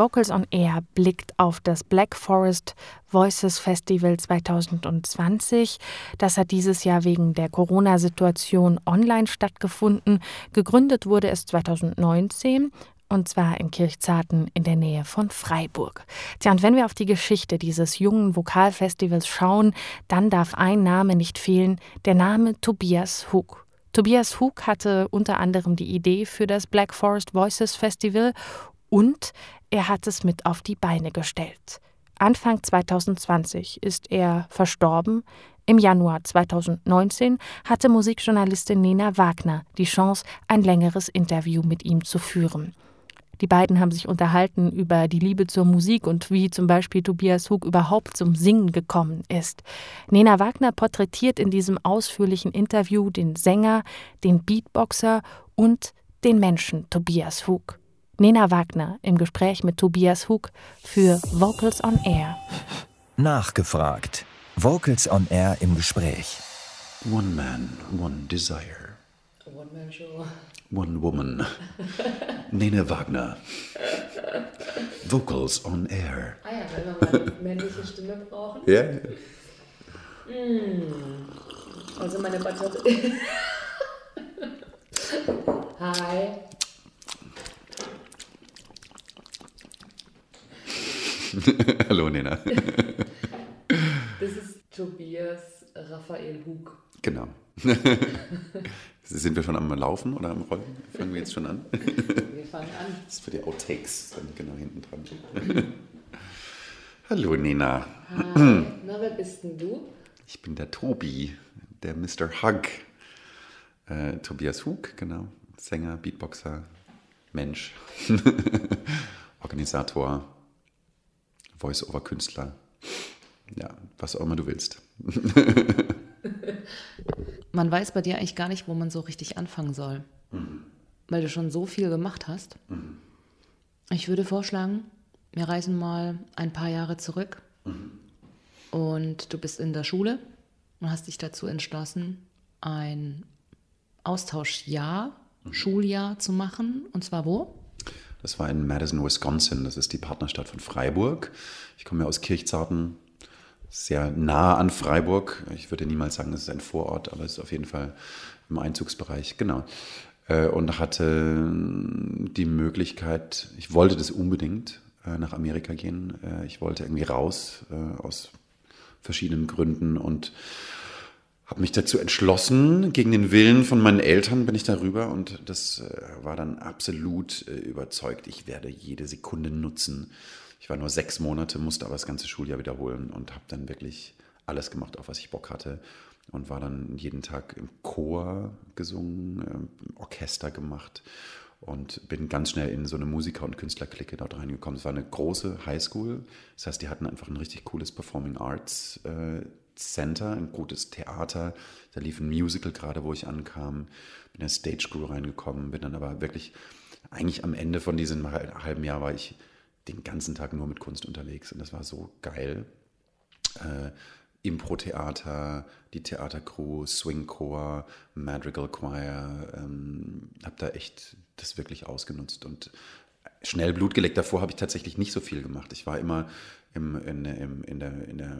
Vocals on Air blickt auf das Black Forest Voices Festival 2020. Das hat dieses Jahr wegen der Corona-Situation online stattgefunden. Gegründet wurde es 2019 und zwar in Kirchzarten in der Nähe von Freiburg. Tja, und wenn wir auf die Geschichte dieses jungen Vokalfestivals schauen, dann darf ein Name nicht fehlen, der Name Tobias Hug. Tobias Hug hatte unter anderem die Idee für das Black Forest Voices Festival und er hat es mit auf die Beine gestellt. Anfang 2020 ist er verstorben. Im Januar 2019 hatte Musikjournalistin Nena Wagner die Chance, ein längeres Interview mit ihm zu führen. Die beiden haben sich unterhalten über die Liebe zur Musik und wie zum Beispiel Tobias Hug überhaupt zum Singen gekommen ist. Nena Wagner porträtiert in diesem ausführlichen Interview den Sänger, den Beatboxer und den Menschen Tobias Hug. Nena Wagner im Gespräch mit Tobias Hug für Vocals on Air. Nachgefragt. Vocals on Air im Gespräch. One man, one desire. One man show. One woman. Nene Wagner. Vocals on Air. Ah ja, wenn wir mal eine männliche Stimme brauchen. Ja? Also meine Batterie. Hi. Hallo Nena. Das ist Tobias Raphael Hug. Genau. Sind wir schon am Laufen oder am Rollen? Fangen wir jetzt schon an? Wir fangen an. Das ist für die Outtakes, dann genau hinten dran. Hallo Nena. Hi. Na, wer bist denn du? Ich bin der Tobi, der Mr. Hug. Äh, Tobias Hug, genau. Sänger, Beatboxer, Mensch, Organisator, Voice-Over-Künstler. Ja, was auch immer du willst. Man weiß bei dir eigentlich gar nicht, wo man so richtig anfangen soll. Weil du schon so viel gemacht hast. Ich würde vorschlagen, wir reisen mal ein paar Jahre zurück. Und du bist in der Schule und hast dich dazu entschlossen, ein Austauschjahr, Schuljahr zu machen. Und zwar wo? Das war in Madison, Wisconsin. Das ist die Partnerstadt von Freiburg. Ich komme ja aus Kirchzarten, sehr nah an Freiburg. Ich würde niemals sagen, es ist ein Vorort, aber es ist auf jeden Fall im Einzugsbereich. Genau. Äh, Und hatte die Möglichkeit, ich wollte das unbedingt, äh, nach Amerika gehen. Äh, Ich wollte irgendwie raus äh, aus verschiedenen Gründen und habe mich dazu entschlossen, gegen den Willen von meinen Eltern bin ich darüber und das äh, war dann absolut äh, überzeugt. Ich werde jede Sekunde nutzen. Ich war nur sechs Monate, musste aber das ganze Schuljahr wiederholen und habe dann wirklich alles gemacht, auf was ich Bock hatte und war dann jeden Tag im Chor gesungen, ähm, im Orchester gemacht und bin ganz schnell in so eine Musiker- und Künstlerklicke dort reingekommen. Es war eine große Highschool, das heißt, die hatten einfach ein richtig cooles Performing Arts äh, Center, ein gutes Theater. Da lief ein Musical gerade, wo ich ankam. Bin in der Stage Crew reingekommen, bin dann aber wirklich, eigentlich am Ende von diesem hal- halben Jahr war ich den ganzen Tag nur mit Kunst unterwegs und das war so geil. Äh, Impro-Theater, die Theatercrew, Swingchor, Madrigal Choir, ähm, habe da echt das wirklich ausgenutzt und schnell Blut geleckt. Davor habe ich tatsächlich nicht so viel gemacht. Ich war immer im, in, im, in der, in der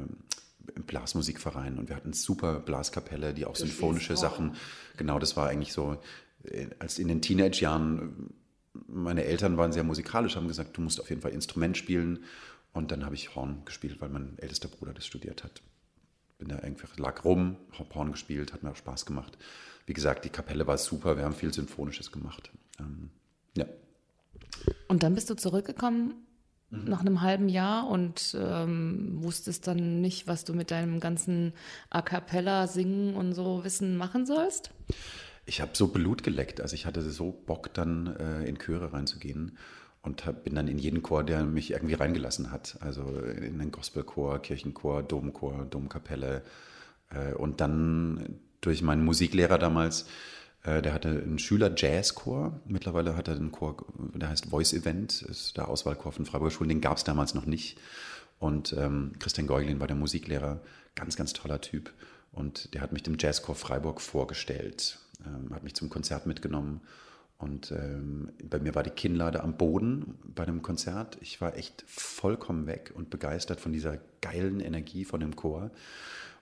Blasmusikverein und wir hatten super Blaskapelle, die auch symphonische spielst Sachen. Genau, das war eigentlich so, äh, als in den Teenage-Jahren, meine Eltern waren sehr musikalisch, haben gesagt, du musst auf jeden Fall Instrument spielen. Und dann habe ich Horn gespielt, weil mein ältester Bruder das studiert hat. Bin da einfach, lag rum, hab Horn gespielt, hat mir auch Spaß gemacht. Wie gesagt, die Kapelle war super, wir haben viel Symphonisches gemacht. Ähm, ja. Und dann bist du zurückgekommen nach einem halben Jahr und ähm, wusstest dann nicht, was du mit deinem ganzen A cappella singen und so Wissen machen sollst? Ich habe so Blut geleckt, also ich hatte so Bock, dann äh, in Chöre reinzugehen und hab, bin dann in jeden Chor, der mich irgendwie reingelassen hat. Also in den Gospelchor, Kirchenchor, Domchor, Domkapelle. Äh, und dann durch meinen Musiklehrer damals, der hatte einen Schüler-Jazzchor. Mittlerweile hat er einen Chor, der heißt Voice Event, ist der Auswahlchor von Freiburger Schulen. Den gab es damals noch nicht. Und ähm, Christian Geuglin war der Musiklehrer, ganz, ganz toller Typ. Und der hat mich dem Jazzchor Freiburg vorgestellt, ähm, hat mich zum Konzert mitgenommen. Und ähm, bei mir war die Kinnlade am Boden bei dem Konzert. Ich war echt vollkommen weg und begeistert von dieser geilen Energie von dem Chor.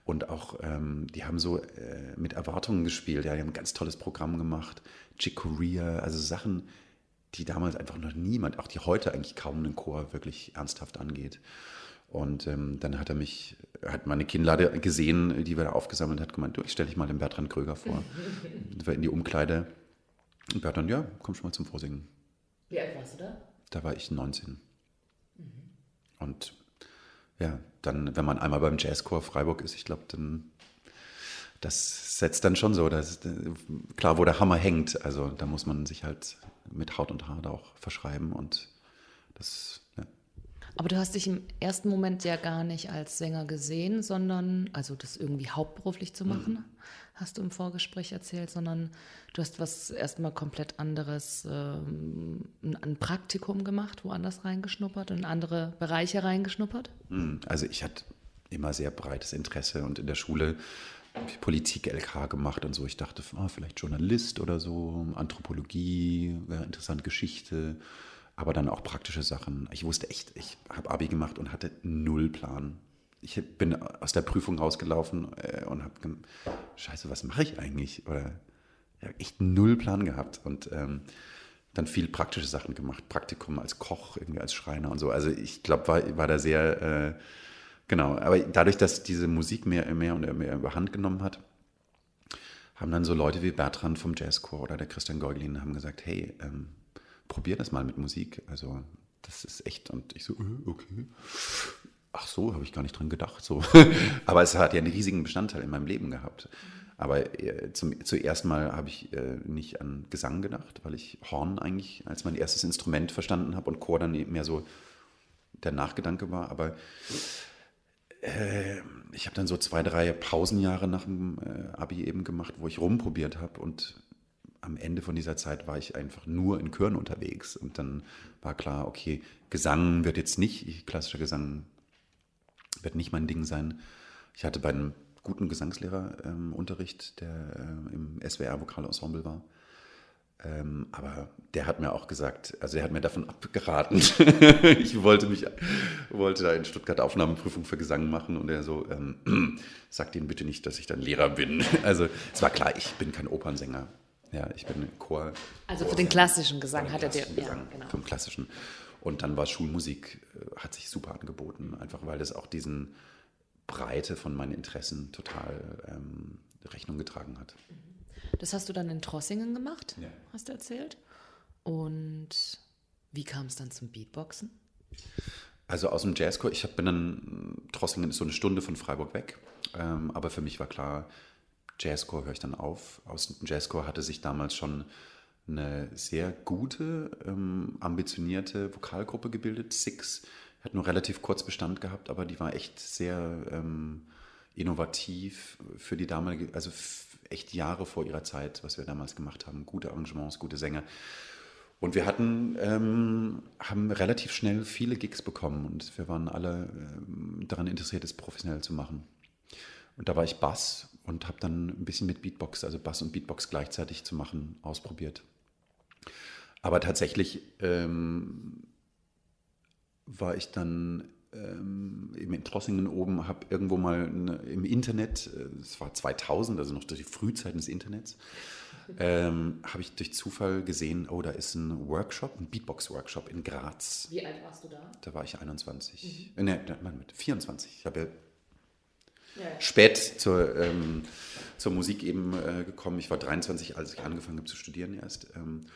Und auch, ähm, die haben so äh, mit Erwartungen gespielt. Ja, die haben ein ganz tolles Programm gemacht. Chick Corea, also Sachen, die damals einfach noch niemand, auch die heute eigentlich kaum einen Chor wirklich ernsthaft angeht. Und ähm, dann hat er mich, hat meine Kinnlade gesehen, die wir da aufgesammelt hat, gemeint, du, ich stelle dich mal den Bertrand Kröger vor. wir in die Umkleide. Und Bertrand, ja, komm schon mal zum Vorsingen. Wie alt warst du da? Da war ich 19. Mhm. Und ja, dann, wenn man einmal beim Jazzchor Freiburg ist, ich glaube, dann das setzt dann schon so, dass, klar, wo der Hammer hängt, also da muss man sich halt mit Haut und Haar auch verschreiben und das. Aber du hast dich im ersten Moment ja gar nicht als Sänger gesehen, sondern, also das irgendwie hauptberuflich zu machen, mhm. hast du im Vorgespräch erzählt, sondern du hast was erstmal komplett anderes, ähm, ein Praktikum gemacht, woanders reingeschnuppert, in andere Bereiche reingeschnuppert? Mhm. Also ich hatte immer sehr breites Interesse und in der Schule Politik-LK gemacht und so. Ich dachte, oh, vielleicht Journalist oder so, Anthropologie, wäre interessant, Geschichte, aber dann auch praktische Sachen. Ich wusste echt, ich habe Abi gemacht und hatte null Plan. Ich bin aus der Prüfung rausgelaufen äh, und habe, scheiße, was mache ich eigentlich? Oder ja, echt null Plan gehabt und ähm, dann viel praktische Sachen gemacht. Praktikum als Koch, irgendwie als Schreiner und so. Also ich glaube, war, war da sehr... Äh, Genau, aber dadurch, dass diese Musik mehr, mehr und mehr überhand genommen hat, haben dann so Leute wie Bertrand vom Jazzchor oder der Christian Geuglin haben gesagt, hey, ähm, probier das mal mit Musik. Also das ist echt. Und ich so, äh, okay. Ach so, habe ich gar nicht dran gedacht. So. Aber es hat ja einen riesigen Bestandteil in meinem Leben gehabt. Aber äh, zum, zuerst mal habe ich äh, nicht an Gesang gedacht, weil ich Horn eigentlich als mein erstes Instrument verstanden habe und Chor dann mehr so der Nachgedanke war. Aber äh, ich habe dann so zwei, drei Pausenjahre nach dem äh, Abi eben gemacht, wo ich rumprobiert habe und am Ende von dieser Zeit war ich einfach nur in Chören unterwegs und dann war klar, okay, Gesang wird jetzt nicht, klassischer Gesang wird nicht mein Ding sein. Ich hatte bei einem guten Gesangslehrer ähm, Unterricht, der äh, im SWR-Vokalensemble war. Ähm, aber der hat mir auch gesagt, also er hat mir davon abgeraten. ich wollte mich, wollte da in Stuttgart Aufnahmeprüfung für Gesang machen und er so, ähm, sagt ihnen bitte nicht, dass ich dann Lehrer bin. Also es war klar, ich bin kein Opernsänger. Ja, ich bin Chor. Also für den klassischen Gesang hat er dir, Gesang, ja, genau. Vom klassischen. Und dann war Schulmusik, äh, hat sich super angeboten, einfach weil das auch diesen Breite von meinen Interessen total ähm, Rechnung getragen hat. Das hast du dann in Trossingen gemacht, ja. hast du erzählt. Und wie kam es dann zum Beatboxen? Also aus dem Jazzchor, ich bin dann, Trossingen ist so eine Stunde von Freiburg weg, ähm, aber für mich war klar, Jazzchor höre ich dann auf. Aus dem Jazzchor hatte sich damals schon eine sehr gute, ähm, ambitionierte Vokalgruppe gebildet, Six. Hat nur relativ kurz Bestand gehabt, aber die war echt sehr ähm, innovativ für die damalige, also echt Jahre vor ihrer Zeit, was wir damals gemacht haben. Gute Arrangements, gute Sänger. Und wir hatten, ähm, haben relativ schnell viele Gigs bekommen und wir waren alle ähm, daran interessiert, es professionell zu machen. Und da war ich Bass und habe dann ein bisschen mit Beatbox, also Bass und Beatbox gleichzeitig zu machen, ausprobiert. Aber tatsächlich ähm, war ich dann ähm, in Trossingen oben, habe irgendwo mal eine, im Internet, äh, es war 2000, also noch die Frühzeiten des Internets, ähm, habe ich durch Zufall gesehen, oh, da ist ein Workshop, ein Beatbox-Workshop in Graz. Wie alt warst du da? Da war ich 21, mhm. äh, ne, ne, 24. Ich habe ja, spät zur, ähm, zur Musik eben äh, gekommen. Ich war 23, als ich angefangen habe zu studieren erst. Ähm,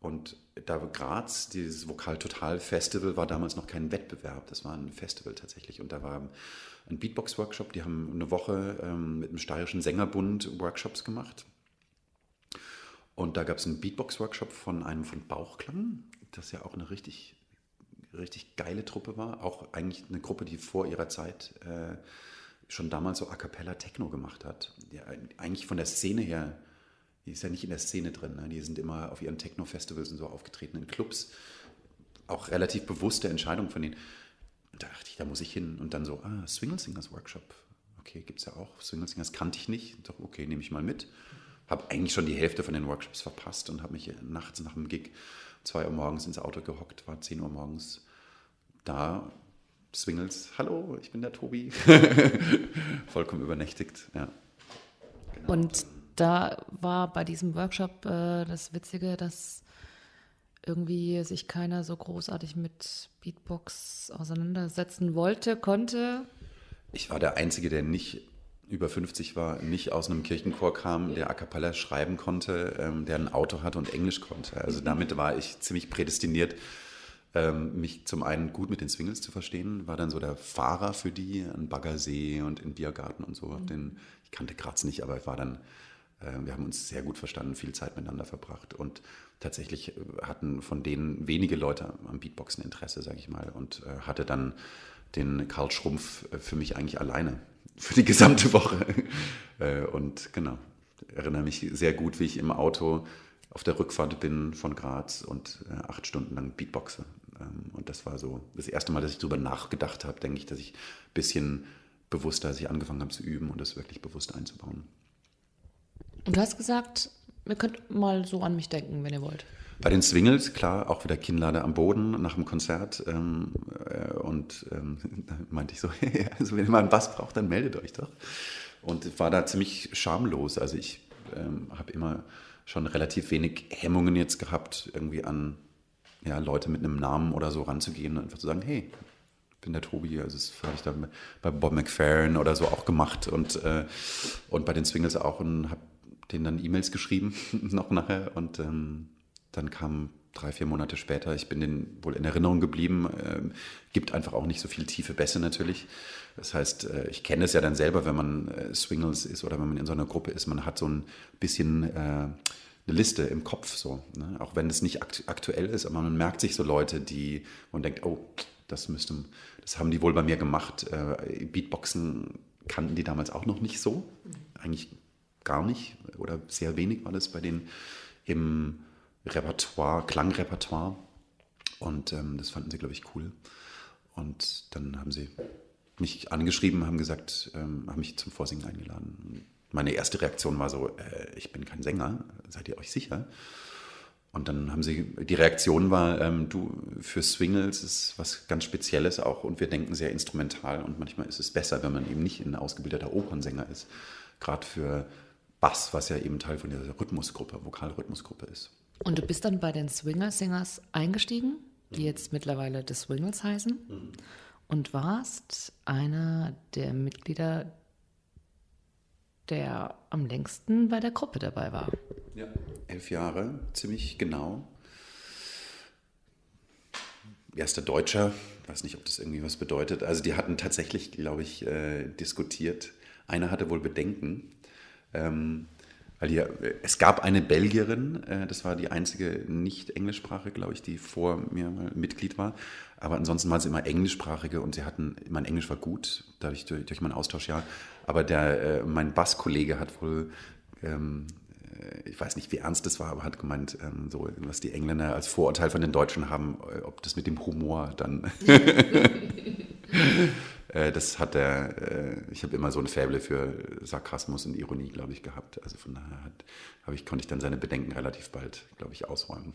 und da Graz, dieses Vokal Total Festival, war damals noch kein Wettbewerb, das war ein Festival tatsächlich. Und da war ein Beatbox-Workshop, die haben eine Woche ähm, mit dem Steirischen Sängerbund Workshops gemacht. Und da gab es einen Beatbox-Workshop von einem von Bauchklang, das ja auch eine richtig, richtig geile Truppe war. Auch eigentlich eine Gruppe, die vor ihrer Zeit äh, schon damals so A Cappella Techno gemacht hat. Die eigentlich von der Szene her die ist ja nicht in der Szene drin. Ne? Die sind immer auf ihren Techno-Festivals und so aufgetreten in Clubs. Auch relativ bewusste Entscheidung von denen. Da dachte ich, da muss ich hin. Und dann so, ah, Swingle Singers Workshop. Okay, gibt es ja auch. Swingle Singers kannte ich nicht. Doch, okay, nehme ich mal mit. habe eigentlich schon die Hälfte von den Workshops verpasst und habe mich nachts nach dem Gig 2 Uhr morgens ins Auto gehockt, war 10 Uhr morgens da, Swingles, hallo, ich bin der Tobi. Vollkommen übernächtigt, ja. Genau. Und da war bei diesem Workshop äh, das Witzige, dass irgendwie sich keiner so großartig mit Beatbox auseinandersetzen wollte, konnte. Ich war der Einzige, der nicht über 50 war, nicht aus einem Kirchenchor kam, der a cappella schreiben konnte, ähm, der ein Auto hatte und Englisch konnte. Also damit war ich ziemlich prädestiniert, ähm, mich zum einen gut mit den Swingles zu verstehen, war dann so der Fahrer für die an Baggersee und in Biergarten und so. Mhm. Den, ich kannte Graz nicht, aber ich war dann, äh, wir haben uns sehr gut verstanden, viel Zeit miteinander verbracht und tatsächlich hatten von denen wenige Leute am Beatboxen Interesse, sage ich mal, und äh, hatte dann den Karl Schrumpf äh, für mich eigentlich alleine für die gesamte Woche. Äh, und genau, erinnere mich sehr gut, wie ich im Auto auf der Rückfahrt bin von Graz und äh, acht Stunden lang Beatboxe. Ähm, und das war so das erste Mal, dass ich darüber nachgedacht habe, denke ich, dass ich ein bisschen bewusster, als ich angefangen habe zu üben und das wirklich bewusst einzubauen. Und du hast gesagt, ihr könnt mal so an mich denken, wenn ihr wollt. Bei den Swingles, klar, auch wieder Kinnlade am Boden nach dem Konzert. Ähm, äh, und ähm, da meinte ich so, also wenn ihr mal einen Bass braucht, dann meldet euch doch. Und war da ziemlich schamlos. Also ich ähm, habe immer schon relativ wenig Hemmungen jetzt gehabt, irgendwie an ja, Leute mit einem Namen oder so ranzugehen und einfach zu sagen, hey, bin der Tobi, also das habe ich da bei Bob McFerrin oder so auch gemacht und, äh, und bei den Swingles auch und habe denen dann E-Mails geschrieben noch nachher und ähm, dann kam drei, vier Monate später, ich bin den wohl in Erinnerung geblieben, äh, gibt einfach auch nicht so viel tiefe Bässe natürlich. Das heißt, äh, ich kenne es ja dann selber, wenn man äh, Swingles ist oder wenn man in so einer Gruppe ist, man hat so ein bisschen äh, eine Liste im Kopf, so, ne? auch wenn es nicht akt aktuell ist, aber man merkt sich so Leute, die man denkt, oh, das müsste, das haben die wohl bei mir gemacht. Äh, Beatboxen kannten die damals auch noch nicht so, eigentlich gar nicht oder sehr wenig war das bei denen im Repertoire, Klangrepertoire. Und ähm, das fanden sie, glaube ich, cool. Und dann haben sie mich angeschrieben, haben gesagt, ähm, haben mich zum Vorsingen eingeladen. Meine erste Reaktion war so, äh, ich bin kein Sänger, seid ihr euch sicher? Und dann haben sie, die Reaktion war, ähm, du, für Swingles ist was ganz Spezielles auch und wir denken sehr instrumental und manchmal ist es besser, wenn man eben nicht ein ausgebildeter Opernsänger ist. Gerade für Bass, was ja eben Teil von dieser Rhythmusgruppe, Vokalrhythmusgruppe ist. Und du bist dann bei den Swinger Singers eingestiegen, die jetzt mittlerweile The Swingles heißen, mhm. und warst einer der Mitglieder, der am längsten bei der Gruppe dabei war. Ja, elf Jahre, ziemlich genau. Erster Deutscher, weiß nicht, ob das irgendwie was bedeutet. Also die hatten tatsächlich, glaube ich, äh, diskutiert. Einer hatte wohl Bedenken. Ähm, weil hier, es gab eine Belgierin, äh, das war die einzige nicht-englischsprachige, glaube ich, die vor mir mal Mitglied war. Aber ansonsten waren es immer englischsprachige und sie hatten, mein Englisch war gut, dadurch durch, durch mein Austauschjahr. Aber der, äh, mein Basskollege hat wohl, ähm, äh, ich weiß nicht, wie ernst das war, aber hat gemeint, ähm, so, was die Engländer als Vorurteil von den Deutschen haben, äh, ob das mit dem Humor dann. Äh, das hat er, äh, ich habe immer so ein Fäble für Sarkasmus und Ironie, glaube ich, gehabt. Also von daher hat, ich, konnte ich dann seine Bedenken relativ bald, glaube ich, ausräumen.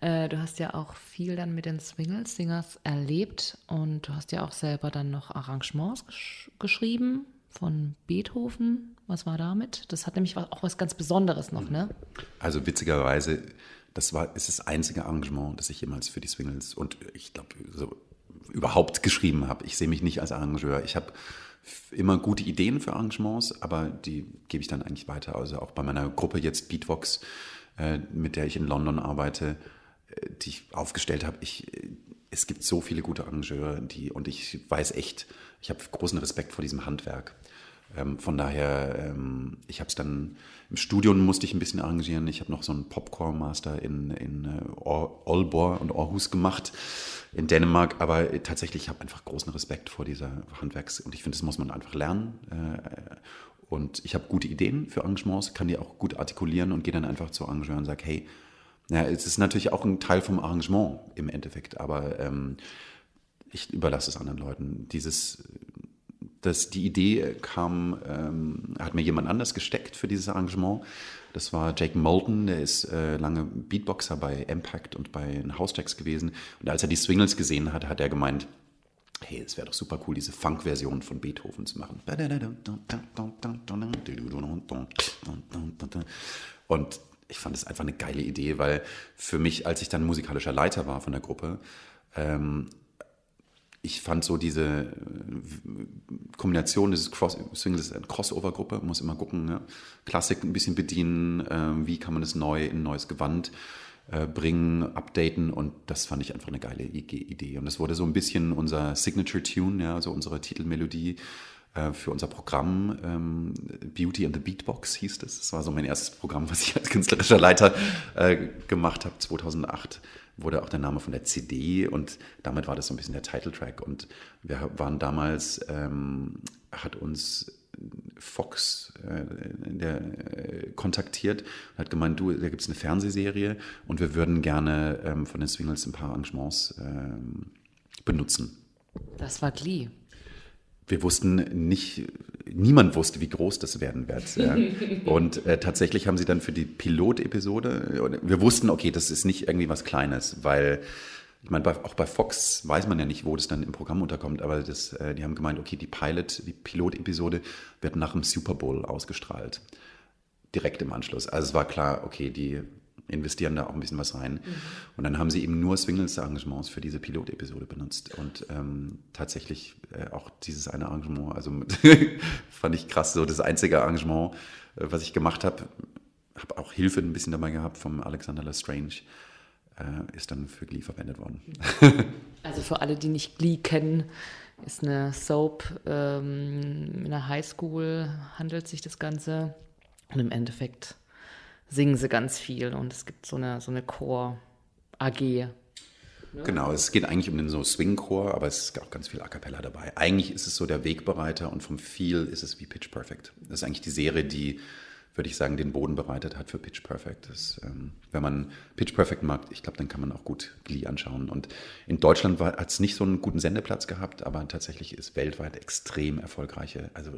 Äh, du hast ja auch viel dann mit den Swingles Singers erlebt und du hast ja auch selber dann noch Arrangements gesch geschrieben von Beethoven. Was war damit? Das hat nämlich auch was ganz Besonderes noch, ne? Also witzigerweise, das war, ist das einzige Arrangement, das ich jemals für die Swingles und ich glaube, so überhaupt geschrieben habe. Ich sehe mich nicht als Arrangeur. Ich habe immer gute Ideen für Arrangements, aber die gebe ich dann eigentlich weiter. Also auch bei meiner Gruppe jetzt Beatvox, äh, mit der ich in London arbeite, äh, die ich aufgestellt habe. Ich, äh, es gibt so viele gute Arrangeure, die, und ich weiß echt, ich habe großen Respekt vor diesem Handwerk. Ähm, von daher, ähm, ich habe es dann im Studium musste ich ein bisschen arrangieren. Ich habe noch so einen Popcorn-Master in, in äh, Aalborg und Aarhus gemacht in Dänemark. Aber tatsächlich, ich habe einfach großen Respekt vor dieser Handwerks- und ich finde, das muss man einfach lernen. Äh, und ich habe gute Ideen für Arrangements, kann die auch gut artikulieren und gehe dann einfach zu Arrangeur und sage, hey, ja, es ist natürlich auch ein Teil vom Arrangement im Endeffekt, aber ähm, ich überlasse es anderen Leuten. Dieses das, die Idee kam, ähm, hat mir jemand anders gesteckt für dieses Arrangement. Das war Jake Moulton, der ist äh, lange Beatboxer bei Impact und bei Housejacks gewesen. Und als er die Swingles gesehen hat, hat er gemeint, hey, es wäre doch super cool, diese Funk-Version von Beethoven zu machen. Und ich fand es einfach eine geile Idee, weil für mich, als ich dann musikalischer Leiter war von der Gruppe, ähm, ich fand so diese äh, Kombination dieses Cross eine Crossover-Gruppe, muss immer gucken, ne? Klassik ein bisschen bedienen, äh, wie kann man es neu in ein neues Gewand äh, bringen, updaten und das fand ich einfach eine geile Idee. Und es wurde so ein bisschen unser Signature-Tune, ja, also unsere Titelmelodie äh, für unser Programm ähm, Beauty and the Beatbox hieß das. Das war so mein erstes Programm, was ich als künstlerischer Leiter äh, gemacht habe, 2008 wurde auch der Name von der CD und damit war das so ein bisschen der Titeltrack. Und wir waren damals, ähm, hat uns Fox äh, der, äh, kontaktiert und hat gemeint, du, da gibt es eine Fernsehserie und wir würden gerne ähm, von den Swingles ein paar Arrangements ähm, benutzen. Das war Glee wir wussten nicht, niemand wusste, wie groß das werden wird. Ja. Und äh, tatsächlich haben sie dann für die Pilot-Episode, wir wussten, okay, das ist nicht irgendwie was Kleines, weil ich meine, bei, auch bei Fox weiß man ja nicht, wo das dann im Programm unterkommt, aber das, äh, die haben gemeint, okay, die Pilot, die Pilot-Episode wird nach dem Super Bowl ausgestrahlt. Direkt im Anschluss. Also es war klar, okay, die investieren da auch ein bisschen was rein. Mhm. Und dann haben sie eben nur Swingles-Arrangements für diese Pilot-Episode benutzt. Und ähm, tatsächlich äh, auch dieses eine Arrangement, also fand ich krass, so das einzige Arrangement, äh, was ich gemacht habe, habe auch Hilfe ein bisschen dabei gehabt vom Alexander Lestrange, äh, ist dann für Glee verwendet worden. also für alle, die nicht Glee kennen, ist eine Soap ähm, in einer Highschool, handelt sich das Ganze. Und im Endeffekt singen sie ganz viel und es gibt so eine, so eine Chor-AG. Ne? Genau, es geht eigentlich um den so Swing-Chor, aber es ist auch ganz viel A Cappella dabei. Eigentlich ist es so der Wegbereiter und vom Feel ist es wie Pitch Perfect. Das ist eigentlich die Serie, die, würde ich sagen, den Boden bereitet hat für Pitch Perfect. Das, ähm, wenn man Pitch Perfect mag, ich glaube, dann kann man auch gut Glee anschauen. Und in Deutschland hat es nicht so einen guten Sendeplatz gehabt, aber tatsächlich ist weltweit extrem erfolgreiche, also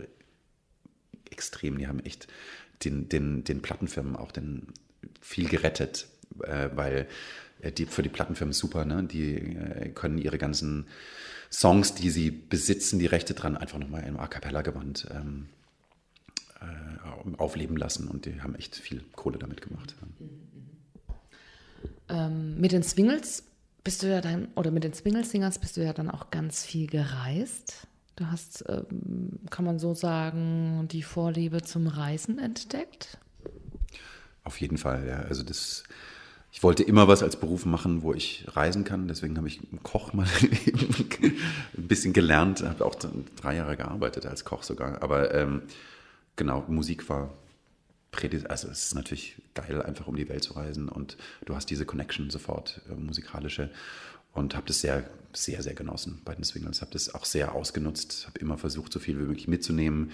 extrem, die haben echt den, den, den Plattenfirmen auch den, viel gerettet, äh, weil äh, die, für die Plattenfirmen super, ne? die äh, können ihre ganzen Songs, die sie besitzen, die Rechte dran, einfach nochmal im A Cappella-Gewand ähm, äh, aufleben lassen und die haben echt viel Kohle damit gemacht. Ähm, mit den Swingles bist du ja dann, oder mit den Swingles-Singers bist du ja dann auch ganz viel gereist. Du hast, ähm, kann man so sagen, die Vorliebe zum Reisen entdeckt? Auf jeden Fall, ja. Also das, ich wollte immer was als Beruf machen, wo ich reisen kann. Deswegen habe ich Koch mal ein bisschen gelernt, habe auch drei Jahre gearbeitet als Koch sogar. Aber ähm, genau, Musik war also es ist natürlich geil, einfach um die Welt zu reisen und du hast diese Connection sofort, äh, musikalische und habe das sehr, sehr, sehr genossen bei den Swingles. Habe das auch sehr ausgenutzt, habe immer versucht, so viel wie möglich mitzunehmen.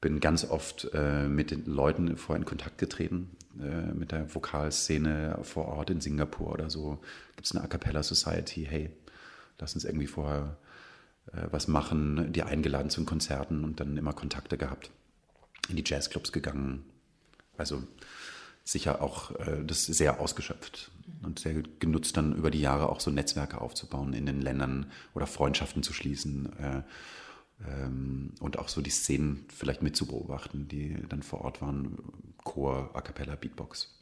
Bin ganz oft äh, mit den Leuten vorher in Kontakt getreten, äh, mit der Vokalszene vor Ort in Singapur oder so. Gibt es eine A Cappella Society? Hey, lass uns irgendwie vorher äh, was machen. Die eingeladen zu Konzerten und dann immer Kontakte gehabt. In die Jazzclubs gegangen. Also sicher auch äh, das sehr ausgeschöpft und sehr genutzt, dann über die Jahre auch so Netzwerke aufzubauen in den Ländern oder Freundschaften zu schließen äh, ähm, und auch so die Szenen vielleicht mitzubeobachten, die dann vor Ort waren, Chor, A Cappella, Beatbox.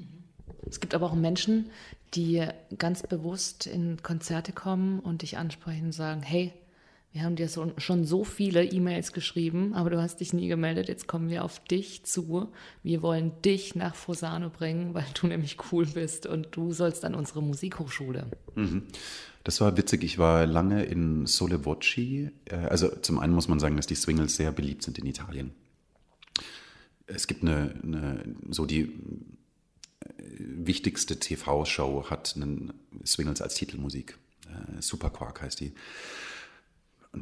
Es gibt aber auch Menschen, die ganz bewusst in Konzerte kommen und dich ansprechen und sagen, hey, wir haben dir so, schon so viele E-Mails geschrieben, aber du hast dich nie gemeldet. Jetzt kommen wir auf dich zu. Wir wollen dich nach Fosano bringen, weil du nämlich cool bist und du sollst an unsere Musikhochschule. Mhm. Das war witzig. Ich war lange in Sole Voci. Äh, also zum einen muss man sagen, dass die Swingles sehr beliebt sind in Italien. Es gibt eine, eine so die äh, wichtigste TV-Show hat einen Swingles als Titelmusik. Äh, Super Quark heißt die.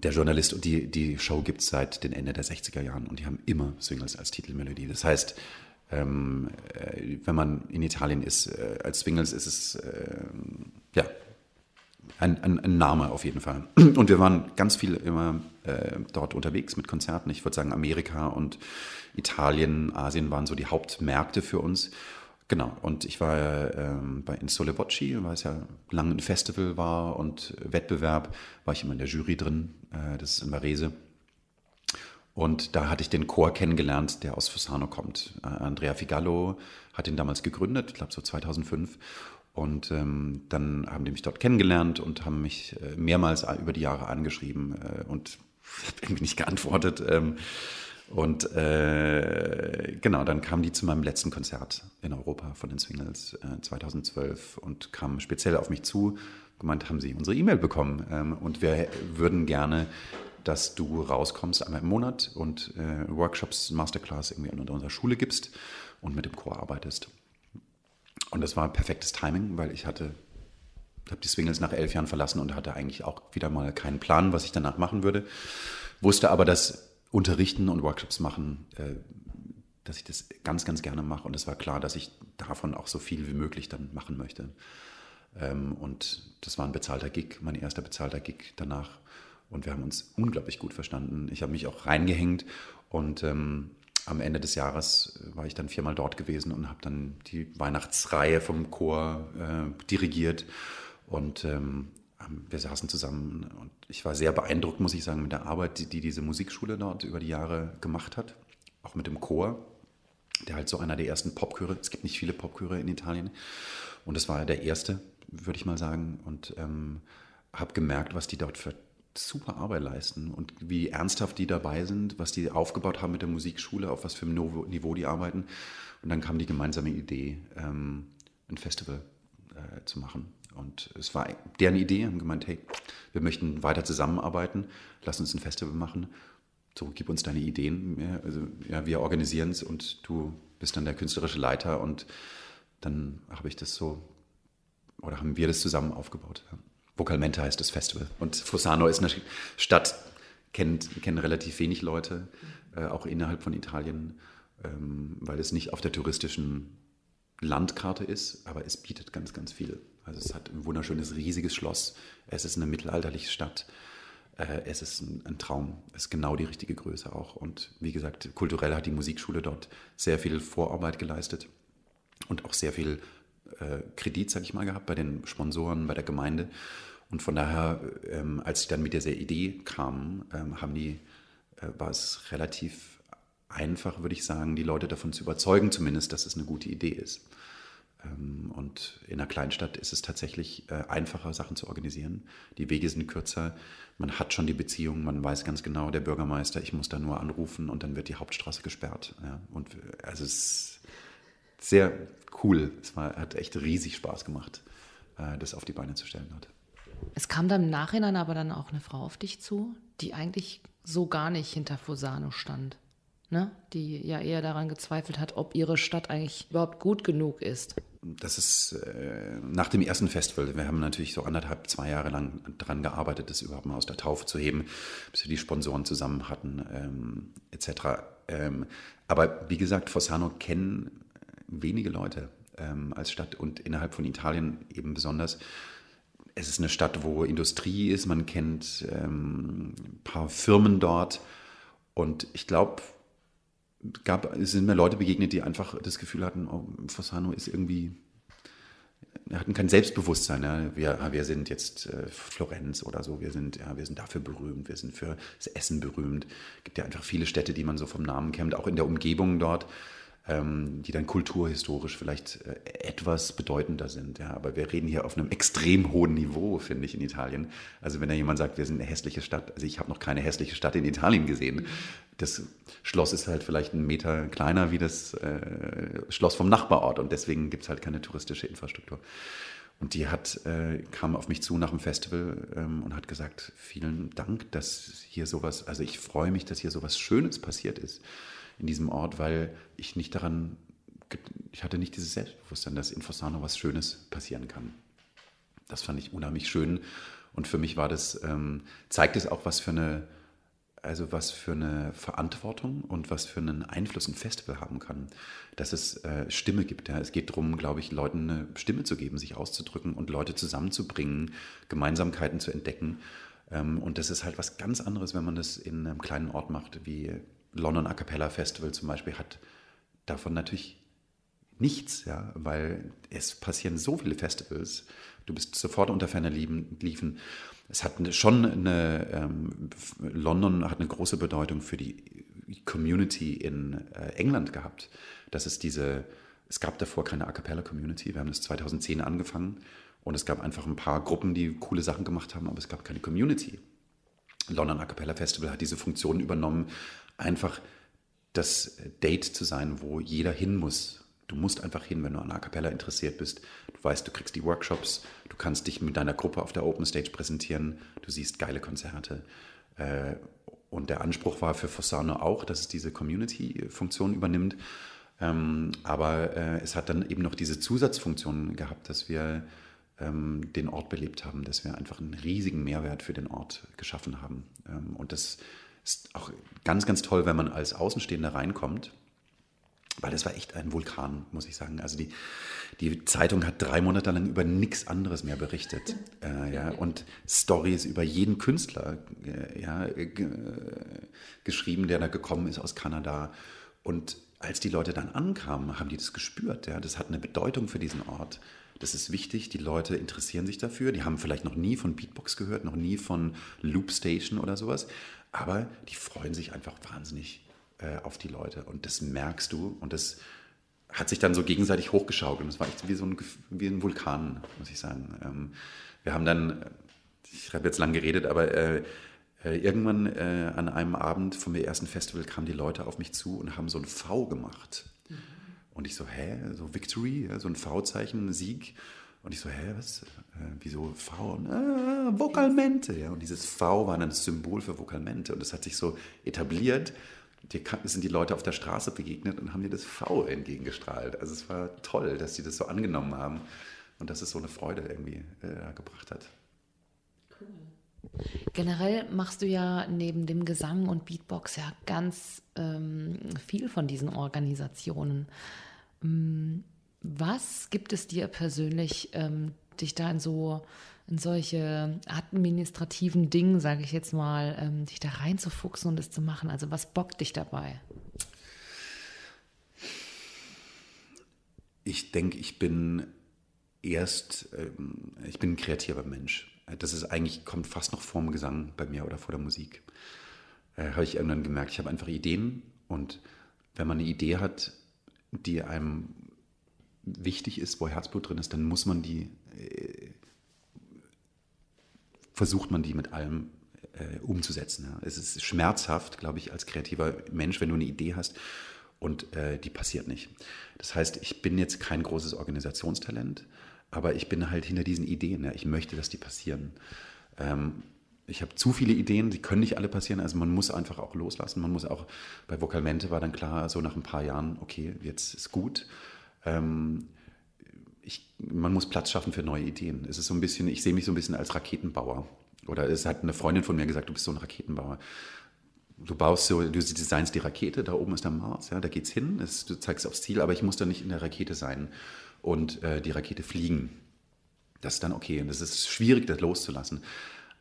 Der Journalist und die, die Show gibt es seit den Ende der 60er Jahren und die haben immer Swingles als Titelmelodie. Das heißt, ähm, äh, wenn man in Italien ist, äh, als Swingles ist es, äh, ja, ein, ein, ein, Name auf jeden Fall. Und wir waren ganz viel immer äh, dort unterwegs mit Konzerten. Ich würde sagen, Amerika und Italien, Asien waren so die Hauptmärkte für uns. Genau, und ich war ähm, bei Insole Voci, weil es ja lange ein Festival war und Wettbewerb, war ich immer in der Jury drin, äh, das ist in Varese. Und da hatte ich den Chor kennengelernt, der aus Fossano kommt. Äh, Andrea Figallo hat ihn damals gegründet, ich glaube so 2005. Und ähm, dann haben die mich dort kennengelernt und haben mich äh, mehrmals über die Jahre angeschrieben äh, und irgendwie nicht geantwortet. Ähm, und äh, genau, dann kamen die zu meinem letzten Konzert in Europa von den Swingles äh, 2012 und kamen speziell auf mich zu, gemeint, haben sie unsere E-Mail bekommen ähm, und wir würden gerne, dass du rauskommst einmal im Monat und äh, Workshops, Masterclass irgendwie an unserer Schule gibst und mit dem Chor arbeitest. Und das war perfektes Timing, weil ich hatte, habe die Swingles nach elf Jahren verlassen und hatte eigentlich auch wieder mal keinen Plan, was ich danach machen würde. Wusste aber, dass Unterrichten und Workshops machen, äh, dass ich das ganz, ganz gerne mache. Und es war klar, dass ich davon auch so viel wie möglich dann machen möchte. Ähm, und das war ein bezahlter Gig, mein erster bezahlter Gig danach. Und wir haben uns unglaublich gut verstanden. Ich habe mich auch reingehängt und ähm, am Ende des Jahres äh, war ich dann viermal dort gewesen und habe dann die Weihnachtsreihe vom Chor äh, dirigiert. Und ähm, wir saßen zusammen und ich war sehr beeindruckt, muss ich sagen, mit der Arbeit, die, die diese Musikschule dort über die Jahre gemacht hat. Auch mit dem Chor, der halt so einer der ersten Popchöre, es gibt nicht viele Popchöre in Italien. Und das war der erste, würde ich mal sagen. Und ähm, habe gemerkt, was die dort für super Arbeit leisten und wie ernsthaft die dabei sind, was die aufgebaut haben mit der Musikschule, auf was für einem Niveau die arbeiten. Und dann kam die gemeinsame Idee, ähm, ein Festival äh, zu machen. Und es war deren Idee, haben gemeint, hey, wir möchten weiter zusammenarbeiten, lass uns ein Festival machen. So, gib uns deine Ideen. Ja, also, ja, wir organisieren es und du bist dann der künstlerische Leiter. Und dann habe ich das so, oder haben wir das zusammen aufgebaut. Ja. Vocalmente heißt das Festival. Und Fossano ist eine Stadt, kennt, kennen relativ wenig Leute, äh, auch innerhalb von Italien, ähm, weil es nicht auf der touristischen Landkarte ist, aber es bietet ganz, ganz viel. Also es hat ein wunderschönes, riesiges Schloss. Es ist eine mittelalterliche Stadt. Äh, es ist ein, Traum. Es ist genau die richtige Größe auch. Und wie gesagt, kulturell hat die Musikschule dort sehr viel Vorarbeit geleistet und auch sehr viel äh, Kredit, sage ich mal, gehabt bei den Sponsoren, bei der Gemeinde. Und von daher, ähm, als ich dann mit dieser Idee kam, ähm, haben die, äh, war es relativ einfach, würde ich sagen, die Leute davon zu überzeugen, zumindest, dass es eine gute Idee ist. Ähm, und in einer Kleinstadt ist es tatsächlich äh, einfacher, Sachen zu organisieren. Die Wege sind kürzer. Man hat schon die Beziehung, man weiß ganz genau, der Bürgermeister, ich muss da nur anrufen und dann wird die Hauptstraße gesperrt. Und äh, also es ist sehr cool. Es war, hat echt riesig Spaß gemacht, äh, das auf die Beine zu stellen hat. Es kam dann im Nachhinein aber dann auch eine Frau auf dich zu, die eigentlich so gar nicht hinter Fosano stand. Ne? Die ja eher daran gezweifelt hat, ob ihre Stadt eigentlich überhaupt gut genug ist. Das ist äh, nach dem ersten Festival. Wir haben natürlich so anderthalb, zwei Jahre lang daran gearbeitet, das überhaupt mal aus der Taufe zu heben, bis wir die Sponsoren zusammen hatten, ähm, etc. Ähm, aber wie gesagt, Fossano kennen wenige Leute ähm, als Stadt und innerhalb von Italien eben besonders es ist eine Stadt, wo Industrie ist, man kennt ähm, ein paar Firmen dort. Und ich glaube, gab, es sind mir Leute begegnet, die einfach das Gefühl hatten, oh, Fossano ist irgendwie, hatten kein Selbstbewusstsein. Ja. Wir, wir sind jetzt äh, Florenz oder so, wir sind, ja, wir sind dafür berühmt, wir sind für das Essen berühmt. Es gibt ja einfach viele Städte, die man so vom Namen kennt, auch in der Umgebung dort die dann kulturhistorisch vielleicht äh, etwas bedeutender sind. Ja. Aber wir reden hier auf einem extrem hohen Niveau, finde ich, in Italien. Also wenn da jemand sagt, wir sind eine hässliche Stadt, also ich habe noch keine hässliche Stadt in Italien gesehen. Das Schloss ist halt vielleicht einen Meter kleiner wie das äh, Schloss vom Nachbarort und deswegen gibt es halt keine touristische Infrastruktur. Und die hat, äh, kam auf mich zu nach dem Festival ähm, und hat gesagt, vielen Dank, dass hier sowas, also ich freue mich, dass hier sowas Schönes passiert ist in diesem Ort, weil ich nicht daran, ich hatte nicht dieses Selbstbewusstsein, dass in Fossano was Schönes passieren kann. Das fand ich unheimlich schön und für mich war das, ähm, zeigt es auch, was für eine also was für eine Verantwortung und was für einen Einfluss ein Festival haben kann, dass es äh, Stimme gibt. Ja. Es geht darum, glaube ich, Leuten eine Stimme zu geben, sich auszudrücken und Leute zusammenzubringen, Gemeinsamkeiten zu entdecken. Ähm, und das ist halt was ganz anderes, wenn man das in einem kleinen Ort macht, wie London A Cappella Festival zum Beispiel hat davon natürlich nichts, ja, weil es passieren so viele Festivals. Du bist sofort unter ferner Liefen. Es hat schon eine, ähm, London hat eine große Bedeutung für die Community in äh, England gehabt. Das ist diese, es gab davor keine A Cappella Community. Wir haben das 2010 angefangen und es gab einfach ein paar Gruppen, die coole Sachen gemacht haben, aber es gab keine Community. London A Cappella Festival hat diese Funktion übernommen, einfach das Date zu sein, wo jeder hin muss. Du musst einfach hin, wenn du an A Cappella interessiert bist. Du weißt, du kriegst die Workshops, du kannst dich mit deiner Gruppe auf der Open Stage präsentieren, du siehst geile Konzerte. Äh, und der Anspruch war für Fossano auch, dass es diese Community-Funktion übernimmt. Ähm, aber äh, es hat dann eben noch diese Zusatzfunktion gehabt, dass wir ähm, den Ort belebt haben, dass wir einfach einen riesigen Mehrwert für den Ort geschaffen haben. Ähm, und das ist auch ganz, ganz toll, wenn man als Außenstehender reinkommt, weil das war echt ein Vulkan, muss ich sagen. Also die, die Zeitung hat drei Monate lang über nichts anderes mehr berichtet. Äh, ja, und Stories über jeden Künstler äh, ja, äh, geschrieben, der da gekommen ist aus Kanada. Und als die Leute dann ankamen, haben die das gespürt. Ja, das hat eine Bedeutung für diesen Ort. Das ist wichtig, die Leute interessieren sich dafür. Die haben vielleicht noch nie von Beatbox gehört, noch nie von Loopstation oder sowas. Aber die freuen sich einfach wahnsinnig äh, auf die Leute. Und das merkst du. Und das hat sich dann so gegenseitig hochgeschaukelt. Das war echt wie so ein, wie ein Vulkan, muss ich sagen. Ähm, wir haben dann, ich habe jetzt lang geredet, aber äh, äh, irgendwann äh, an einem Abend vom ersten Festival kamen die Leute auf mich zu und haben so ein V gemacht. Mhm. Und ich so, hä, so Victory, so ein V-Zeichen, Sieg. Und ich so, hä, was? Äh, wieso V? Ah, Vokalmente. Ja. Und dieses V war dann das Symbol für Vokalmente. Und das hat sich so etabliert. Dir sind die Leute auf der Straße begegnet und haben dir das V entgegengestrahlt. Also es war toll, dass sie das so angenommen haben und dass es so eine Freude irgendwie äh, gebracht hat. Cool. Generell machst du ja neben dem Gesang und Beatbox ja ganz ähm, viel von diesen Organisationen. Ähm, was gibt es dir persönlich, ähm, dich da in so in solche administrativen Dingen, sage ich jetzt mal, ähm, dich da reinzufuchsen und es zu machen? Also was bockt dich dabei? Ich denke, ich bin erst, ähm, ich bin ein kreativer Mensch. Das ist eigentlich, kommt fast noch vorm Gesang bei mir oder vor der Musik. Äh, habe ich irgendwann gemerkt, ich habe einfach Ideen und wenn man eine Idee hat, die einem wichtig ist, wo Herzblut drin ist, dann muss man die, äh, versucht man die mit allem äh, umzusetzen. Ja. Es ist schmerzhaft, glaube ich, als kreativer Mensch, wenn du eine Idee hast und äh, die passiert nicht. Das heißt, ich bin jetzt kein großes Organisationstalent, aber ich bin halt hinter diesen Ideen. Ja. Ich möchte, dass die passieren. Ähm, ich habe zu viele Ideen, die können nicht alle passieren. Also man muss einfach auch loslassen. Man muss auch, bei Vokalmente war dann klar, so nach ein paar Jahren, okay, jetzt ist gut ähm, ich, man muss Platz schaffen für neue Ideen. Es ist so ein bisschen, ich sehe mich so ein bisschen als Raketenbauer. Oder es hat eine Freundin von mir gesagt, du bist so ein Raketenbauer. Du baust so, du designst die Rakete, da oben ist der Mars, ja, da geht's hin, es, du zeigst aufs Ziel, aber ich muss da nicht in der Rakete sein und äh, die Rakete fliegen. Das ist dann okay. Und das ist schwierig, das loszulassen.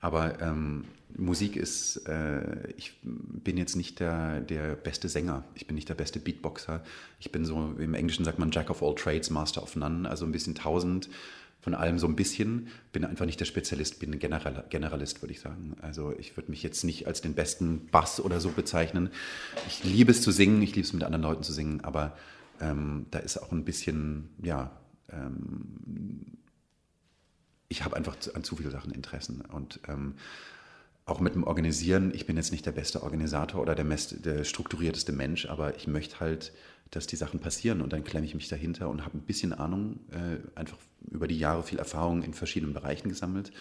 Aber ähm, Musik ist, äh, ich bin jetzt nicht der, der beste Sänger, ich bin nicht der beste Beatboxer. Ich bin so, im Englischen sagt man Jack of all trades, Master of none, also ein bisschen tausend von allem so ein bisschen. Bin einfach nicht der Spezialist, bin ein General, Generalist, würde ich sagen. Also ich würde mich jetzt nicht als den besten Bass oder so bezeichnen. Ich liebe es zu singen, ich liebe es mit anderen Leuten zu singen, aber ähm, da ist auch ein bisschen, ja, ähm, ich habe einfach an zu viele Sachen Interessen und ähm, auch mit dem Organisieren, ich bin jetzt nicht der beste Organisator oder der, mest, der strukturierteste Mensch, aber ich möchte halt, dass die Sachen passieren und dann klemme ich mich dahinter und habe ein bisschen Ahnung, äh, einfach über die Jahre viel Erfahrung in verschiedenen Bereichen gesammelt.